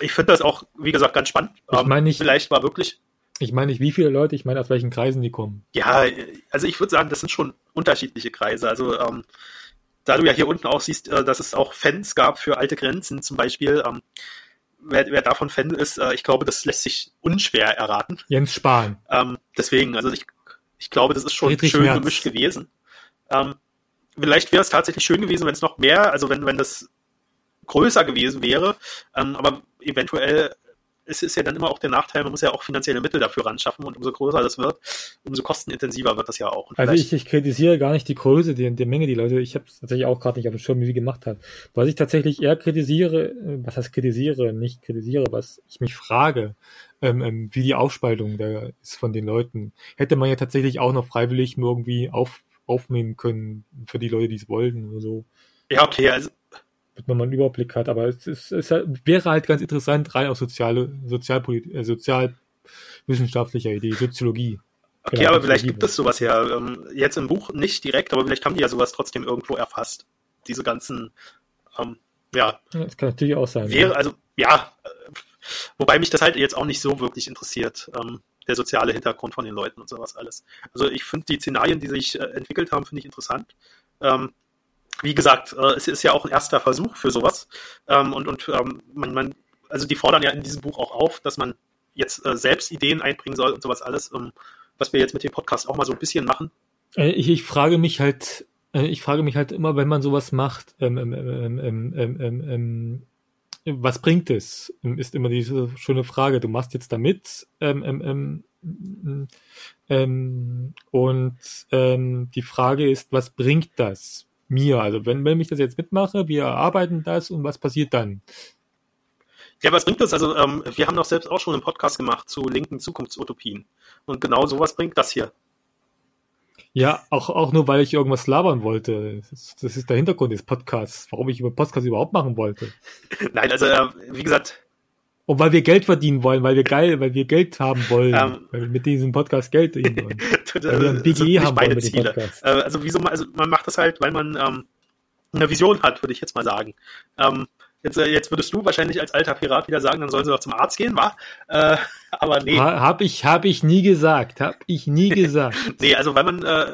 ich finde das auch, wie gesagt, ganz spannend. Ich meine nicht, vielleicht war wirklich. Ich meine nicht, wie viele Leute, ich meine, aus welchen Kreisen die kommen. Ja, also ich würde sagen, das sind schon unterschiedliche Kreise. Also ähm, da du ja hier unten auch siehst, äh, dass es auch Fans gab für alte Grenzen zum Beispiel, ähm, wer, wer davon Fan ist, äh, ich glaube, das lässt sich unschwer erraten. Jens Spahn. Ähm, deswegen, also ich, ich glaube, das ist schon Friedrich schön Merz. gemischt gewesen. Ähm, vielleicht wäre es tatsächlich schön gewesen, wenn es noch mehr, also wenn, wenn das größer gewesen wäre, ähm, aber eventuell es ist ja dann immer auch der Nachteil, man muss ja auch finanzielle Mittel dafür ran schaffen und umso größer das wird, umso kostenintensiver wird das ja auch. also ich, ich kritisiere gar nicht die Größe, die, die Menge, die Leute, ich habe es tatsächlich auch gerade nicht auf dem Schirm, wie sie gemacht hat. Was ich tatsächlich eher kritisiere, was heißt kritisiere, nicht kritisiere, was ich mich frage, ähm, ähm, wie die Aufspaltung da ist von den Leuten. Hätte man ja tatsächlich auch noch freiwillig irgendwie auf, aufnehmen können für die Leute, die es wollten oder so. Ja, okay, also damit man mal einen Überblick hat. Aber es, ist, es wäre halt ganz interessant, rein aus soziale, Sozialpolit äh, Sozial wissenschaftlicher Idee, Soziologie. Okay, genau, aber vielleicht gibt es sowas ja. Ähm, jetzt im Buch nicht direkt, aber vielleicht haben die ja sowas trotzdem irgendwo erfasst. Diese ganzen, ähm, ja. Das kann natürlich auch sein. Wäre, ja. also, ja, äh, wobei mich das halt jetzt auch nicht so wirklich interessiert, ähm, der soziale Hintergrund von den Leuten und sowas alles. Also ich finde die Szenarien, die sich äh, entwickelt haben, finde ich interessant. Ähm, wie gesagt, äh, es ist ja auch ein erster Versuch für sowas. Ähm, und und ähm, man, man, also die fordern ja in diesem Buch auch auf, dass man jetzt äh, selbst Ideen einbringen soll und sowas alles. Um, was wir jetzt mit dem Podcast auch mal so ein bisschen machen. Äh, ich, ich frage mich halt, äh, ich frage mich halt immer, wenn man sowas macht, ähm, ähm, ähm, ähm, was bringt es? Ist immer diese schöne Frage. Du machst jetzt damit und die Frage ist, was bringt das mir? Also wenn, wenn ich das jetzt mitmache, wir erarbeiten das und was passiert dann? Ja, was bringt das? Also ähm, wir haben doch selbst auch schon einen Podcast gemacht zu linken Zukunftsutopien. Und genau sowas bringt das hier. Ja, auch, auch nur, weil ich irgendwas labern wollte. Das, das ist der Hintergrund des Podcasts, warum ich über Podcasts überhaupt machen wollte. Nein, also äh, wie gesagt. Und weil wir Geld verdienen wollen, weil wir geil, weil wir Geld haben wollen, ähm, weil wir mit diesem Podcast Geld verdienen wollen. weil wir ein BGE haben wollen mit dem Podcast. Äh, also wieso, also man macht das halt, weil man ähm, eine Vision hat, würde ich jetzt mal sagen. Ähm, Jetzt, äh, jetzt würdest du wahrscheinlich als alter Pirat wieder sagen, dann sollen sie doch zum Arzt gehen, wa? Äh, aber nee. Ha, hab ich, hab ich nie gesagt, hab ich nie gesagt. nee, also weil man, äh,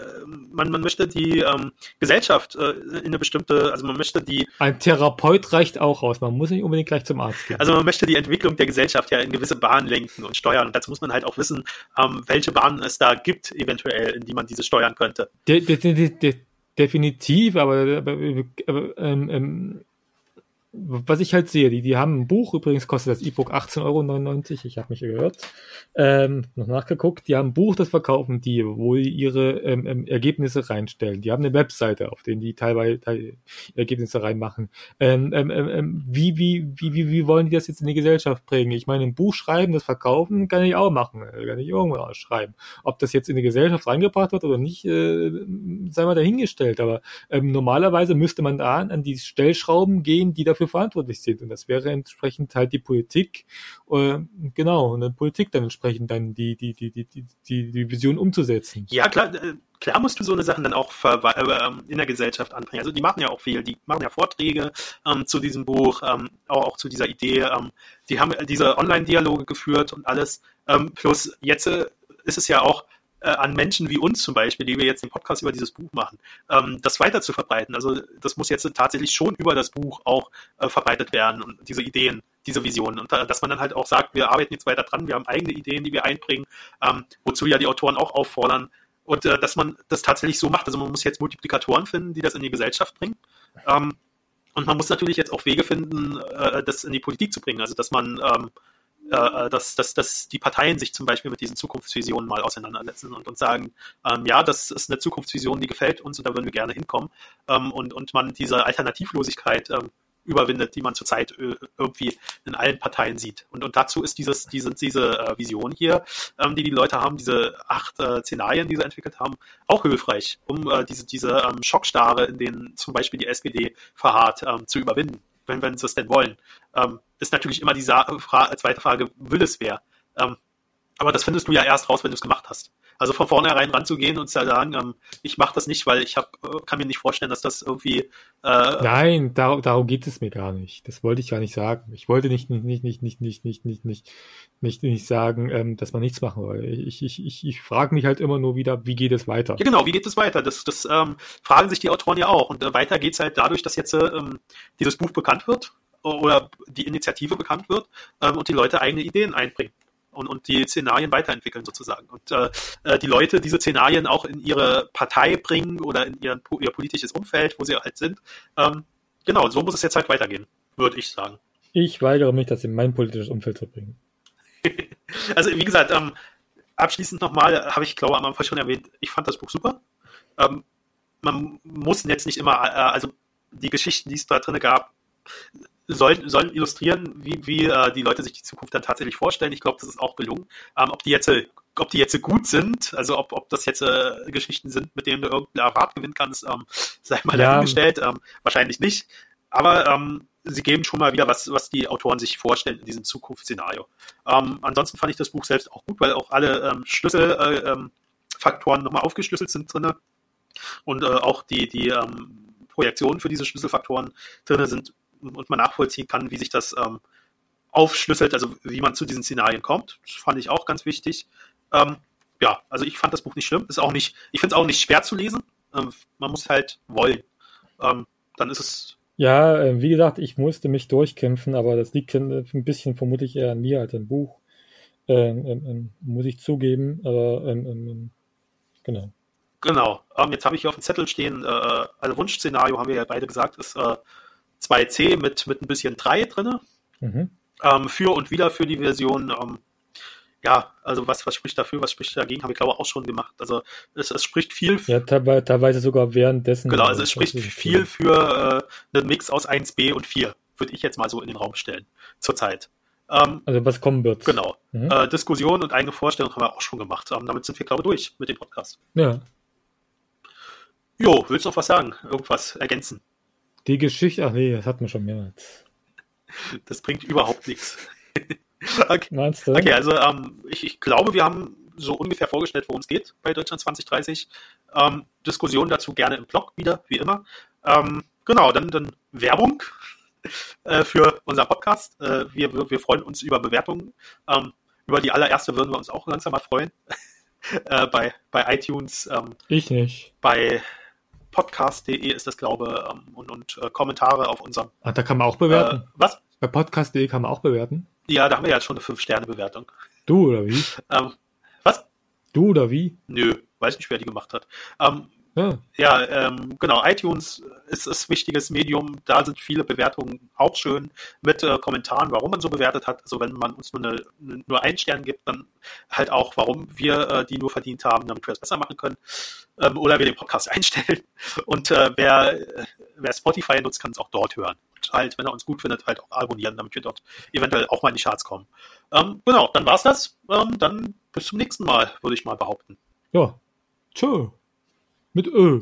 man, man möchte die ähm, Gesellschaft äh, in eine bestimmte, also man möchte die. Ein Therapeut reicht auch aus, man muss nicht unbedingt gleich zum Arzt gehen. Also man möchte die Entwicklung der Gesellschaft ja in gewisse Bahnen lenken und steuern. Und dazu muss man halt auch wissen, ähm, welche Bahnen es da gibt, eventuell, in die man diese steuern könnte. De, de, de, de definitiv, aber, aber, aber ähm, ähm, was ich halt sehe, die, die haben ein Buch, übrigens kostet das E-Book 18,99 Euro, ich habe mich gehört, ähm, noch nachgeguckt, die haben ein Buch, das verkaufen die, wo die ihre ähm, ähm, Ergebnisse reinstellen. Die haben eine Webseite, auf denen die teilweise teil Ergebnisse reinmachen. Ähm, ähm, ähm, ähm, wie, wie, wie, wie, wie wollen die das jetzt in die Gesellschaft bringen? Ich meine, ein Buch schreiben, das verkaufen, kann ich auch machen, kann ich irgendwo schreiben. Ob das jetzt in die Gesellschaft reingebracht wird oder nicht, äh, sei mal dahingestellt. Aber ähm, normalerweise müsste man da an die Stellschrauben gehen, die dafür verantwortlich sind. Und das wäre entsprechend halt die Politik, äh, genau, und dann Politik dann entsprechend dann die, die, die, die, die, die, Vision umzusetzen. Ja, klar, äh, klar musst du so eine Sachen dann auch äh, in der Gesellschaft anbringen. Also die machen ja auch viel, die machen ja Vorträge ähm, zu diesem Buch, ähm, auch, auch zu dieser Idee. Ähm, die haben diese Online-Dialoge geführt und alles. Ähm, plus jetzt äh, ist es ja auch äh, an Menschen wie uns zum Beispiel, die wir jetzt den Podcast über dieses Buch machen, ähm, das weiter zu verbreiten. Also das muss jetzt tatsächlich schon über das Buch auch äh, verbreitet werden und diese Ideen, diese Visionen. Und äh, dass man dann halt auch sagt, wir arbeiten jetzt weiter dran, wir haben eigene Ideen, die wir einbringen, ähm, wozu ja die Autoren auch auffordern. Und äh, dass man das tatsächlich so macht. Also man muss jetzt Multiplikatoren finden, die das in die Gesellschaft bringen. Ähm, und man muss natürlich jetzt auch Wege finden, äh, das in die Politik zu bringen. Also dass man ähm, äh, dass, dass, dass die Parteien sich zum Beispiel mit diesen Zukunftsvisionen mal auseinandersetzen und uns sagen, ähm, ja, das ist eine Zukunftsvision, die gefällt uns und da würden wir gerne hinkommen. Ähm, und, und man diese Alternativlosigkeit ähm, überwindet, die man zurzeit äh, irgendwie in allen Parteien sieht. Und, und dazu ist dieses, diese, diese äh, Vision hier, ähm, die die Leute haben, diese acht äh, Szenarien, die sie entwickelt haben, auch hilfreich, um äh, diese, diese ähm, Schockstarre, in denen zum Beispiel die SPD verharrt, ähm, zu überwinden wenn, sie es denn wollen. Ähm, ist natürlich immer die Sa Fra zweite Frage, will es wer? Ähm, aber das findest du ja erst raus, wenn du es gemacht hast. Also von vornherein ranzugehen und zu sagen, ähm, ich mache das nicht, weil ich hab, äh, kann mir nicht vorstellen, dass das irgendwie. Äh, Nein, darum, darum geht es mir gar nicht. Das wollte ich gar nicht sagen. Ich wollte nicht, nicht, nicht, nicht, nicht, nicht, nicht, nicht, nicht, nicht, nicht sagen, ähm, dass man nichts machen soll. Ich, ich, ich, ich frage mich halt immer nur wieder, wie geht es weiter? Ja, genau, wie geht es weiter? Das, das ähm, fragen sich die Autoren ja auch. Und äh, weiter geht's halt dadurch, dass jetzt ähm, dieses Buch bekannt wird oder die Initiative bekannt wird ähm, und die Leute eigene Ideen einbringen und, und die Szenarien weiterentwickeln sozusagen. Und äh, äh, die Leute diese Szenarien auch in ihre Partei bringen oder in ihren, ihr politisches Umfeld, wo sie halt sind. Ähm, genau, so muss es jetzt halt weitergehen, würde ich sagen. Ich weigere mich, das in mein politisches Umfeld zu bringen. also wie gesagt, ähm, abschließend nochmal, habe ich glaube am Anfang schon erwähnt, ich fand das Buch super. Ähm, man muss jetzt nicht immer, äh, also die Geschichten, die es da drin gab, sollen, sollen illustrieren, wie, wie äh, die Leute sich die Zukunft dann tatsächlich vorstellen. Ich glaube, das ist auch gelungen. Ähm, ob die jetzt ob die jetzt gut sind, also ob, ob das jetzt äh, Geschichten sind, mit denen du irgendeinen Award gewinnen kannst, ähm, sei mal ja. dahingestellt. Ähm, wahrscheinlich nicht. aber ähm, sie geben schon mal wieder was, was die Autoren sich vorstellen in diesem Zukunftsszenario. Ähm, ansonsten fand ich das Buch selbst auch gut, weil auch alle ähm, Schlüsselfaktoren äh, ähm, nochmal aufgeschlüsselt sind drin und äh, auch die, die ähm, Projektionen für diese Schlüsselfaktoren drin sind und man nachvollziehen kann, wie sich das ähm, aufschlüsselt, also wie man zu diesen Szenarien kommt. Das fand ich auch ganz wichtig. Ähm, ja, also ich fand das Buch nicht schlimm. Ist auch nicht, ich finde es auch nicht schwer zu lesen. Ähm, man muss halt wollen. Ähm, dann ist es. Ja, äh, wie gesagt, ich musste mich durchkämpfen, aber das liegt ein bisschen vermutlich eher an mir als am Buch. Ähm, ähm, muss ich zugeben, aber genau. Genau. jetzt habe ich hier auf dem Zettel stehen, äh, also Wunschszenario haben wir ja beide gesagt, ist äh, 2C mit, mit ein bisschen 3 drin. Mhm. für und wieder für die Version ja, also was, was spricht dafür, was spricht dagegen, habe ich glaube auch schon gemacht. Also es, es spricht viel. Ja, teilweise sogar währenddessen. Genau, also es spricht viel für äh, einen Mix aus 1b und 4, würde ich jetzt mal so in den Raum stellen, zurzeit. Ähm, also was kommen wird. Genau. Mhm. Äh, Diskussion und eigene Vorstellung haben wir auch schon gemacht. Ähm, damit sind wir, glaube ich, durch mit dem Podcast. Ja. Jo, willst du noch was sagen? Irgendwas ergänzen? Die Geschichte, ach nee, das hatten wir schon mehrmals. Das bringt überhaupt nichts. Okay. Meinst du? Okay, also ähm, ich, ich, glaube, wir haben so ungefähr vorgestellt, worum es geht bei Deutschland 2030. Ähm, Diskussion dazu gerne im Blog wieder, wie immer. Ähm, genau, dann, dann Werbung äh, für unser Podcast. Äh, wir, wir freuen uns über Bewertungen. Ähm, über die allererste würden wir uns auch langsam mal freuen. äh, bei, bei iTunes. Ähm, ich nicht. Bei podcast.de ist das, glaube ich, ähm, und, und äh, Kommentare auf unserem. Ah, da kann man auch bewerten. Äh, was? Bei podcast.de kann man auch bewerten. Ja, da haben wir ja schon eine 5-Sterne-Bewertung. Du oder wie? Ähm, was? Du oder wie? Nö, weiß nicht, wer die gemacht hat. Ähm, ja, ja ähm, genau. iTunes ist ein wichtiges Medium. Da sind viele Bewertungen auch schön mit äh, Kommentaren, warum man so bewertet hat. Also wenn man uns nur, eine, nur einen Stern gibt, dann halt auch, warum wir äh, die nur verdient haben, damit wir es besser machen können. Ähm, oder wir den Podcast einstellen. Und äh, wer, wer Spotify nutzt, kann es auch dort hören halt, wenn er uns gut findet, halt auch abonnieren, damit wir dort eventuell auch mal in die Charts kommen. Ähm, genau, dann war's das. Ähm, dann bis zum nächsten Mal, würde ich mal behaupten. Ja. Tschö. Mit Ö.